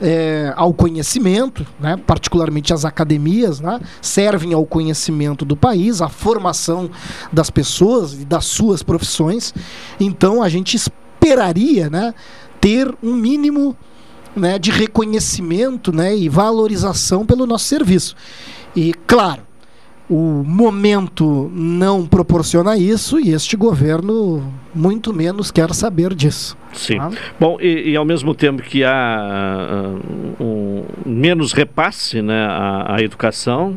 é, ao conhecimento, né? particularmente as academias, né? servem ao conhecimento do país, à formação das pessoas e das suas profissões. Então a gente esperaria né? ter um mínimo né, de reconhecimento né, e valorização pelo nosso serviço. E, claro, o momento não proporciona isso e este governo muito menos quer saber disso. Sim. Tá? Bom, e, e ao mesmo tempo que há ah, um menos repasse né, à, à educação,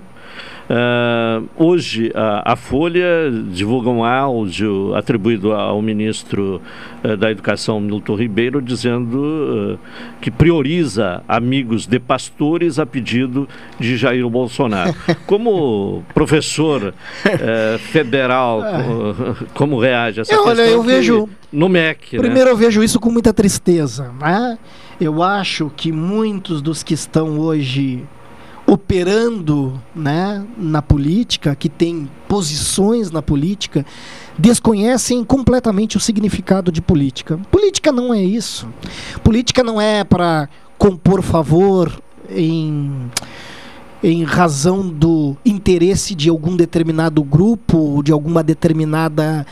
ah, hoje a, a Folha divulga um áudio atribuído ao ministro ah, da Educação, Milton Ribeiro, dizendo ah, que prioriza amigos de pastores a pedido de Jair Bolsonaro. (laughs) Como professor eh, federal, co- como reage a essa olha, questão eu que- vejo- no MEC, né? Primeiro eu vejo isso com muita tristeza. Né? Eu acho que muitos dos que estão hoje operando né, na política, que têm posições na política, desconhecem completamente o significado de política. Política não é isso. Política não é para compor favor em em razão do interesse de algum determinado grupo, de alguma determinada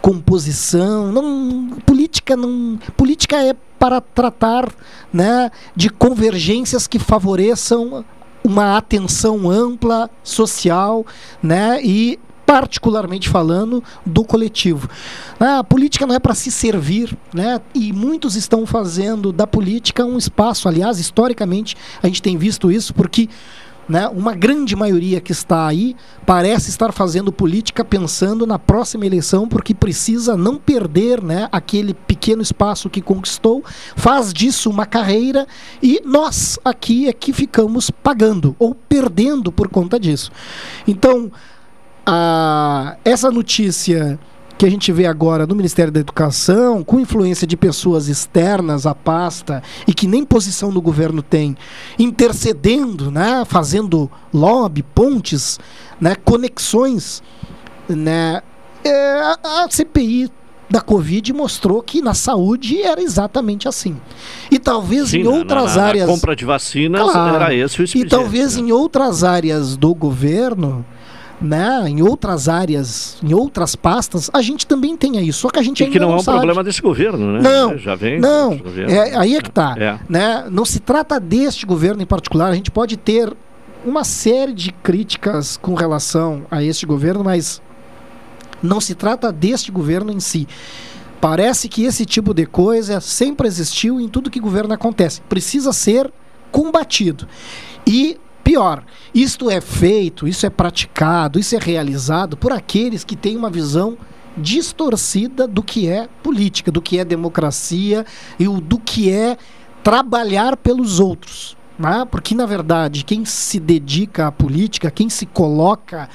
composição. Não, política não, política é para tratar, né, de convergências que favoreçam uma atenção ampla social, né, e particularmente falando do coletivo. Ah, A política não é para se servir, né? E muitos estão fazendo da política um espaço, aliás, historicamente a gente tem visto isso porque né, uma grande maioria que está aí parece estar fazendo política pensando na próxima eleição porque precisa não perder né, aquele pequeno espaço que conquistou, faz disso uma carreira e nós aqui é que ficamos pagando ou perdendo por conta disso. Então, a, essa notícia que a gente vê agora no Ministério da Educação, com influência de pessoas externas à pasta e que nem posição no governo tem, intercedendo, né, fazendo lobby, pontes, né, conexões, né, é, a CPI da Covid mostrou que na saúde era exatamente assim. E talvez Sim, em na- outras na, na áreas. compra de vacinas Claro. era esse o E talvez em outras áreas do governo, né, em outras áreas, em outras pastas, a gente também tenha isso. Só que a gente E ainda que não, é um sabe. problema desse governo, né? Não, Já vem. não. É, aí é que tá. É. Né? Não se trata deste governo em particular. A gente pode ter uma série de críticas com relação a este governo, mas não se trata deste governo em si. Parece que esse tipo de coisa sempre existiu em tudo que governo acontece. Precisa ser combatido. E pior, isto é feito, isso é praticado, isso é realizado por aqueles que têm uma visão distorcida do que é política, do que é democracia e do que é trabalhar pelos outros. Né? Porque, na verdade, quem se dedica à política, quem se coloca,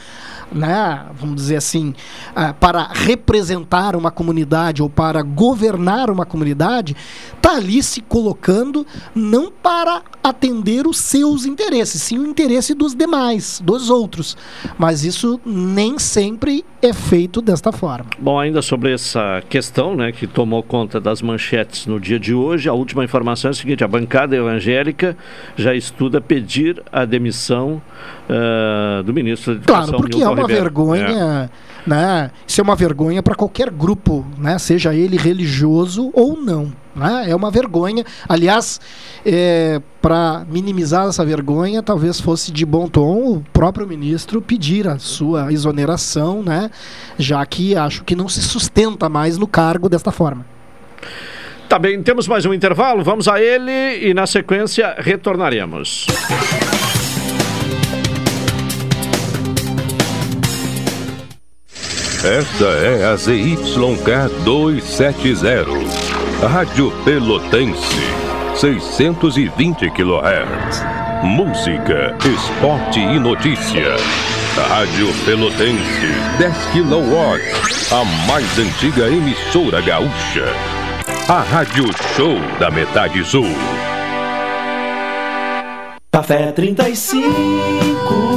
né, vamos dizer assim, ah, para representar uma comunidade ou para governar uma comunidade, está ali se colocando não para atender os seus interesses, sim o interesse dos demais, dos outros. Mas isso nem sempre é feito desta forma. Bom, ainda sobre essa questão, né, que tomou conta das manchetes no dia de hoje, a última informação é a seguinte: a bancada evangélica já estuda pedir a demissão ah, do ministro da Educação. Claro, porque é Milton uma Ribeiro. É. vergonha, né? Isso é uma vergonha para qualquer grupo, né? Seja ele religioso ou não. Né? É uma vergonha. Aliás, para minimizar essa vergonha, talvez fosse de bom tom o próprio ministro pedir a sua exoneração, né? Já que acho que não se sustenta mais no cargo desta forma. Tá bem, temos mais um intervalo, vamos a ele e na sequência retornaremos. Esta é a ZYK 270, Rádio Pelotense, 620 kHz. Música, esporte e notícia. Rádio Pelotense, 10 kW, a mais antiga emissora gaúcha. A Rádio Show da Metade Sul. Café 35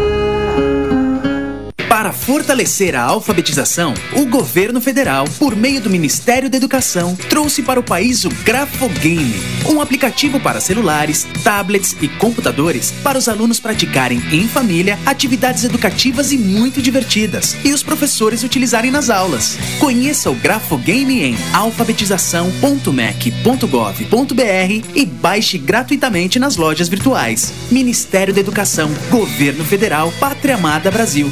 Para fortalecer a alfabetização, o governo federal, por meio do Ministério da Educação, trouxe para o país o Grafogame, um aplicativo para celulares, tablets e computadores para os alunos praticarem em família atividades educativas e muito divertidas e os professores utilizarem nas aulas. Conheça o Grafogame em alfabetização.mec.gov.br e baixe gratuitamente nas lojas virtuais. Ministério da Educação, Governo Federal, Pátria Amada Brasil.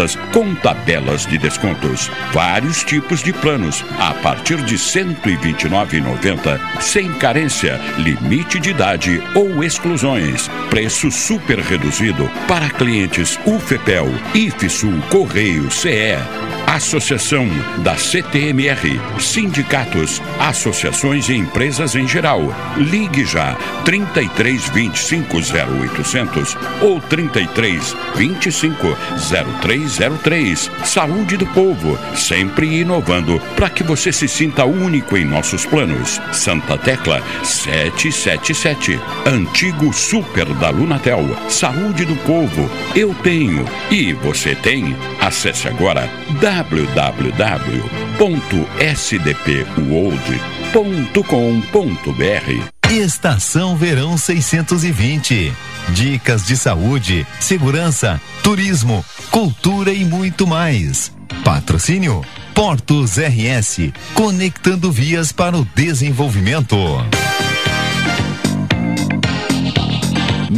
com tabelas de descontos. Vários tipos de planos a partir de R$ 129,90, sem carência, limite de idade ou exclusões. Preço super reduzido para clientes UFEPEL, IFSUL, Correio, CE. Associação da CTMR, sindicatos, associações e empresas em geral. Ligue já 33 25 0800 ou 33 25 0303. Saúde do povo, sempre inovando para que você se sinta único em nossos planos. Santa Tecla 777. Antigo Super da Lunatel. Saúde do povo, eu tenho e você tem. Acesse agora www.sdpworld.com.br. Estação Verão 620. Dicas de saúde, segurança, turismo, cultura e muito mais. Patrocínio Portos RS, conectando vias para o desenvolvimento.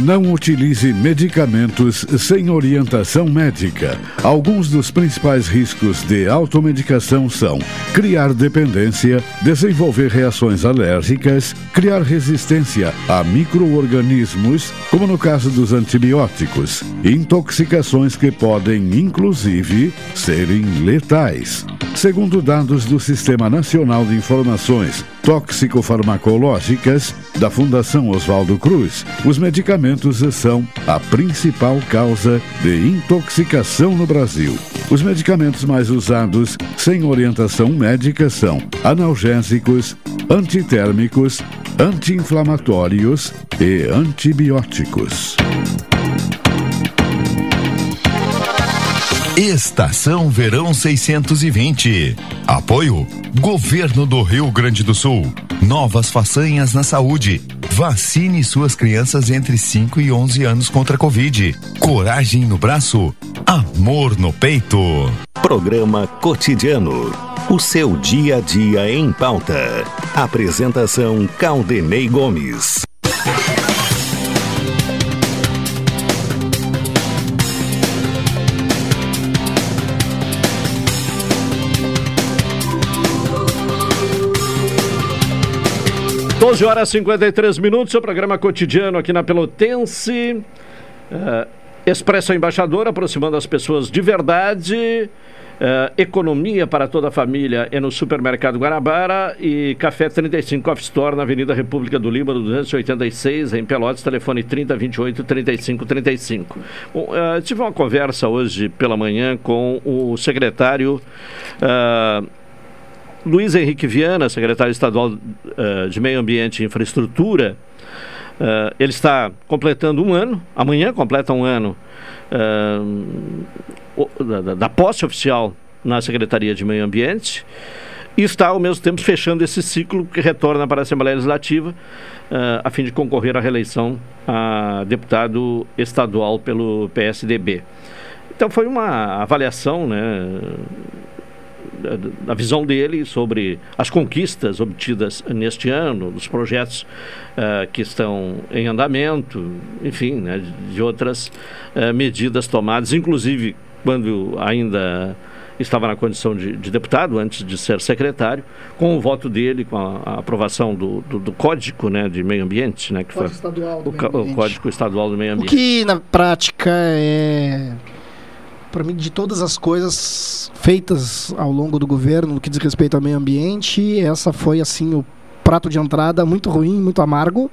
Não utilize medicamentos sem orientação médica. Alguns dos principais riscos de automedicação são criar dependência, desenvolver reações alérgicas, criar resistência a microorganismos, como no caso dos antibióticos, intoxicações que podem, inclusive, serem letais. Segundo dados do Sistema Nacional de Informações Tóxico-Farmacológicas da Fundação Oswaldo Cruz, os medicamentos são a principal causa de intoxicação no Brasil. Os medicamentos mais usados sem orientação médica são analgésicos, antitérmicos, anti-inflamatórios e antibióticos. Estação Verão 620. Apoio Governo do Rio Grande do Sul. Novas façanhas na saúde. Vacine suas crianças entre 5 e 11 anos contra a Covid. Coragem no braço. Amor no peito. Programa Cotidiano. O seu dia a dia em pauta. Apresentação Caldenei Gomes. Doze horas e 53 minutos, seu programa cotidiano aqui na Pelotense. Uh, Expresso Embaixador, aproximando as pessoas de verdade. Uh, economia para toda a família é no Supermercado Guanabara e Café 35 Off Store na Avenida República do Líbano, 286, em Pelotas, telefone 3028 3535. Bom, uh, tive uma conversa hoje pela manhã com o secretário uh, Luiz Henrique Viana, secretário estadual de Meio Ambiente e Infraestrutura. ele está completando um ano, amanhã completa um ano da, da posse oficial na Secretaria de Meio Ambiente e está ao mesmo tempo fechando esse ciclo que retorna para a Assembleia Legislativa uh, a fim de concorrer à reeleição a deputado estadual pelo PSDB. Então foi uma avaliação, né, da visão dele sobre as conquistas obtidas neste ano, dos projetos uh, que estão em andamento, enfim, né, de outras uh, medidas tomadas, inclusive quando ainda estava na condição de, de, deputado, antes de ser secretário, com o voto dele, com a, a aprovação do, do, do, Código né, de Meio Ambiente, né, que foi o, o, Código Estadual do Meio Ambiente. O que, na prática, é, para mim, de todas as coisas feitas ao longo do governo no que diz respeito ao meio ambiente, essa foi, assim, o prato de entrada muito ruim, muito amargo,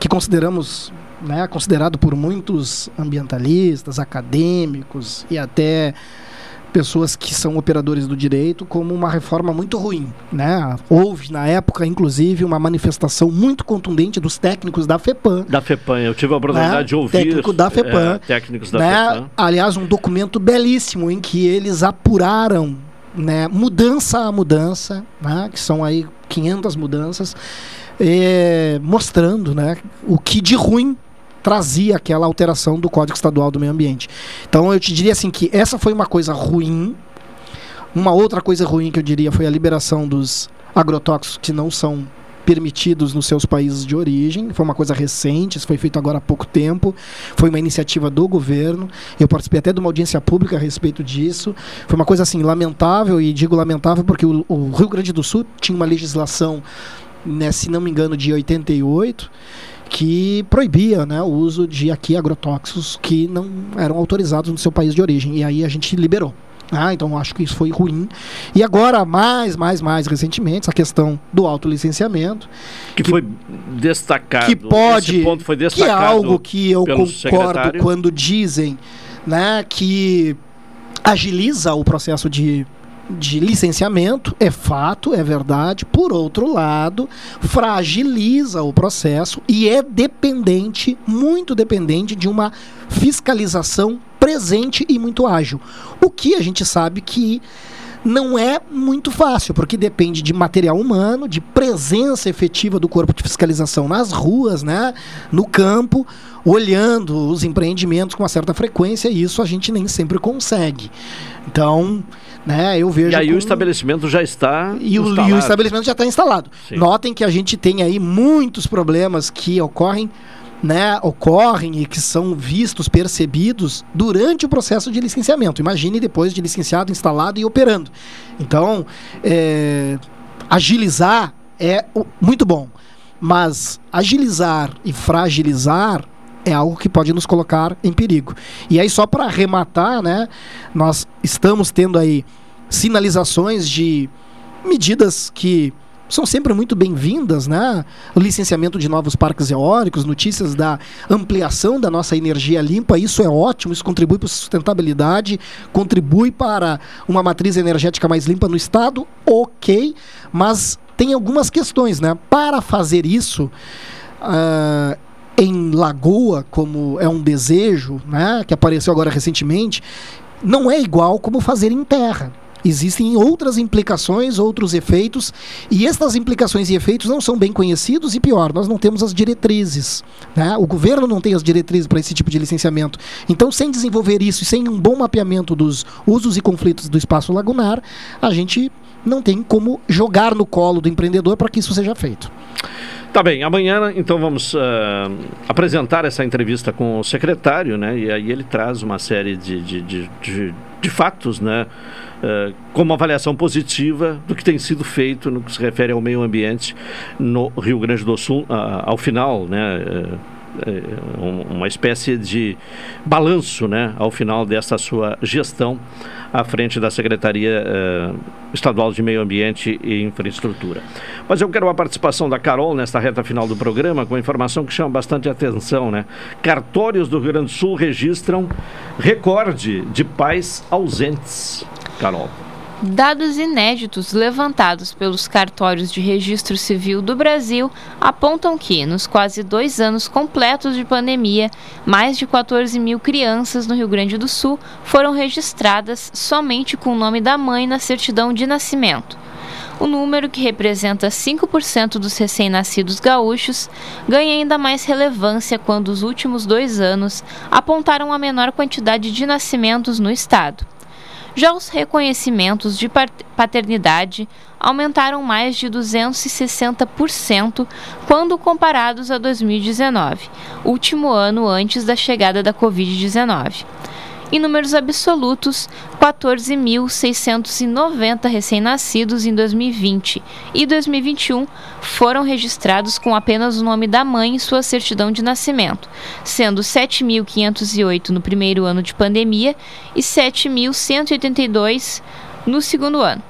que consideramos né, considerado por muitos ambientalistas, acadêmicos e até pessoas que são operadores do direito como uma reforma muito ruim, né? Houve na época, inclusive, uma manifestação muito contundente dos técnicos da FEPAM. Da FEPAM, eu tive a oportunidade né? de ouvir. Técnico da FEPAM. É, técnicos da né? FEPAM. Aliás, um documento belíssimo em que eles apuraram, né, mudança a mudança, né, que são aí 500 mudanças, é, mostrando, né, o que de ruim trazia aquela alteração do Código Estadual do Meio Ambiente. Então eu te diria assim que essa foi uma coisa ruim. Uma outra coisa ruim que eu diria foi a liberação dos agrotóxicos que não são permitidos nos seus países de origem. Foi uma coisa recente, isso foi feito agora há pouco tempo. Foi uma iniciativa do governo. Eu participei até de uma audiência pública a respeito disso. Foi uma coisa assim lamentável e digo lamentável porque o, o Rio Grande do Sul tinha uma legislação, né, se não me engano, de 88 que proibia né, o uso de aqui agrotóxicos que não eram autorizados no seu país de origem. E aí a gente liberou. Ah, então acho que isso foi ruim. E agora, mais, mais, mais recentemente, essa questão do autolicenciamento. Que, que foi destacado. Que pode. Esse ponto foi destacado. Que é algo que eu concordo secretário. quando dizem né, que agiliza o processo de de licenciamento, é fato, é verdade. Por outro lado, fragiliza o processo e é dependente, muito dependente, de uma fiscalização presente e muito ágil. O que a gente sabe que não é muito fácil, porque depende de material humano, de presença efetiva do corpo de fiscalização nas ruas, né, no campo, olhando os empreendimentos com uma certa frequência, e isso a gente nem sempre consegue. Então, né? Eu vejo. E aí como... o estabelecimento já está. E o, e o estabelecimento já está instalado. Sim. Notem que a gente tem aí muitos problemas que ocorrem. Né, ocorrem e que são vistos, percebidos durante o processo de licenciamento. Imagine depois de licenciado, instalado e operando. Então, é, agilizar é muito bom, mas agilizar e fragilizar é algo que pode nos colocar em perigo. E aí, só para arrematar, né, nós estamos tendo aí sinalizações de medidas que são sempre muito bem-vindas, né? Licenciamento de novos parques eólicos, notícias da ampliação da nossa energia limpa, isso é ótimo, isso contribui para a sustentabilidade, contribui para uma matriz energética mais limpa no estado, ok, mas tem algumas questões, né? Para fazer isso, uh, em Lagoa, como é um desejo, né, que apareceu agora recentemente, não é igual como fazer em terra. Existem outras implicações, outros efeitos, e estas implicações e efeitos não são bem conhecidos, e pior, nós não temos as diretrizes. Né? O governo não tem as diretrizes para esse tipo de licenciamento. Então, sem desenvolver isso e sem um bom mapeamento dos usos e conflitos do espaço lagunar, a gente não tem como jogar no colo do empreendedor para que isso seja feito. Tá bem, amanhã então vamos uh, apresentar essa entrevista com o secretário, né? E aí ele traz uma série de, de, de, de, de fatos, né? Uh, como avaliação positiva do que tem sido feito no que se refere ao meio ambiente no Rio Grande do Sul, uh, ao final, né? É, uma espécie de balanço né, ao final dessa sua gestão à frente da Secretaria eh, Estadual de Meio Ambiente e Infraestrutura. Mas eu quero a participação da Carol nesta reta final do programa com informação que chama bastante atenção, né? Cartórios do Rio Grande do Sul registram recorde de pais ausentes. Carol. Dados inéditos levantados pelos cartórios de registro civil do Brasil apontam que, nos quase dois anos completos de pandemia, mais de 14 mil crianças no Rio Grande do Sul foram registradas somente com o nome da mãe na certidão de nascimento. O número, que representa 5% dos recém-nascidos gaúchos, ganha ainda mais relevância quando os últimos dois anos apontaram a menor quantidade de nascimentos no estado. Já os reconhecimentos de paternidade aumentaram mais de 260% quando comparados a 2019, último ano antes da chegada da Covid-19. Em números absolutos, 14.690 recém-nascidos em 2020 e 2021 foram registrados com apenas o nome da mãe em sua certidão de nascimento, sendo 7.508 no primeiro ano de pandemia e 7.182 no segundo ano.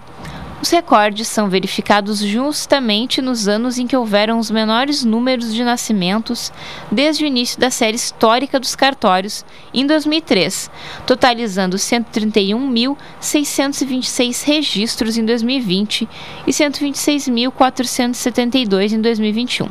Os recordes são verificados justamente nos anos em que houveram os menores números de nascimentos desde o início da série histórica dos cartórios, em 2003, totalizando 131.626 registros em 2020 e 126.472 em 2021.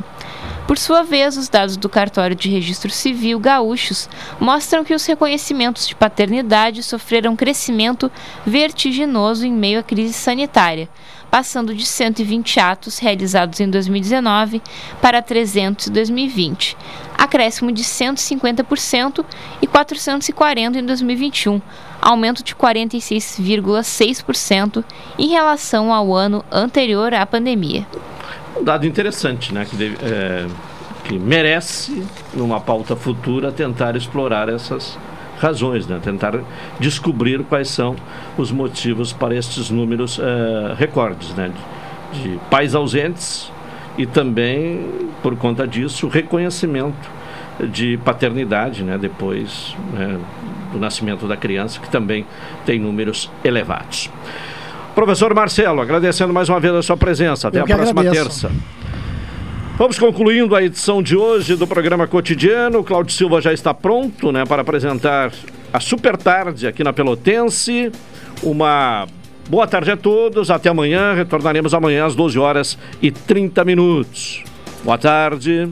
Por sua vez, os dados do Cartório de Registro Civil gaúchos mostram que os reconhecimentos de paternidade sofreram crescimento vertiginoso em meio à crise sanitária, passando de 120 atos realizados em 2019 para 300 em 2020, acréscimo de 150% e 440 em 2021, aumento de 46,6% em relação ao ano anterior à pandemia um dado interessante, né? Que, deve, é, que merece, numa pauta futura, tentar explorar essas razões, né? tentar descobrir quais são os motivos para estes números é, recordes né? de, de pais ausentes e também, por conta disso, o reconhecimento de paternidade né? depois né? do nascimento da criança, que também tem números elevados. Professor Marcelo, agradecendo mais uma vez a sua presença. Até a próxima agradeço. terça. Vamos concluindo a edição de hoje do programa cotidiano. O Claudio Silva já está pronto né, para apresentar a Super Tarde aqui na Pelotense. Uma boa tarde a todos. Até amanhã. Retornaremos amanhã às 12 horas e 30 minutos. Boa tarde.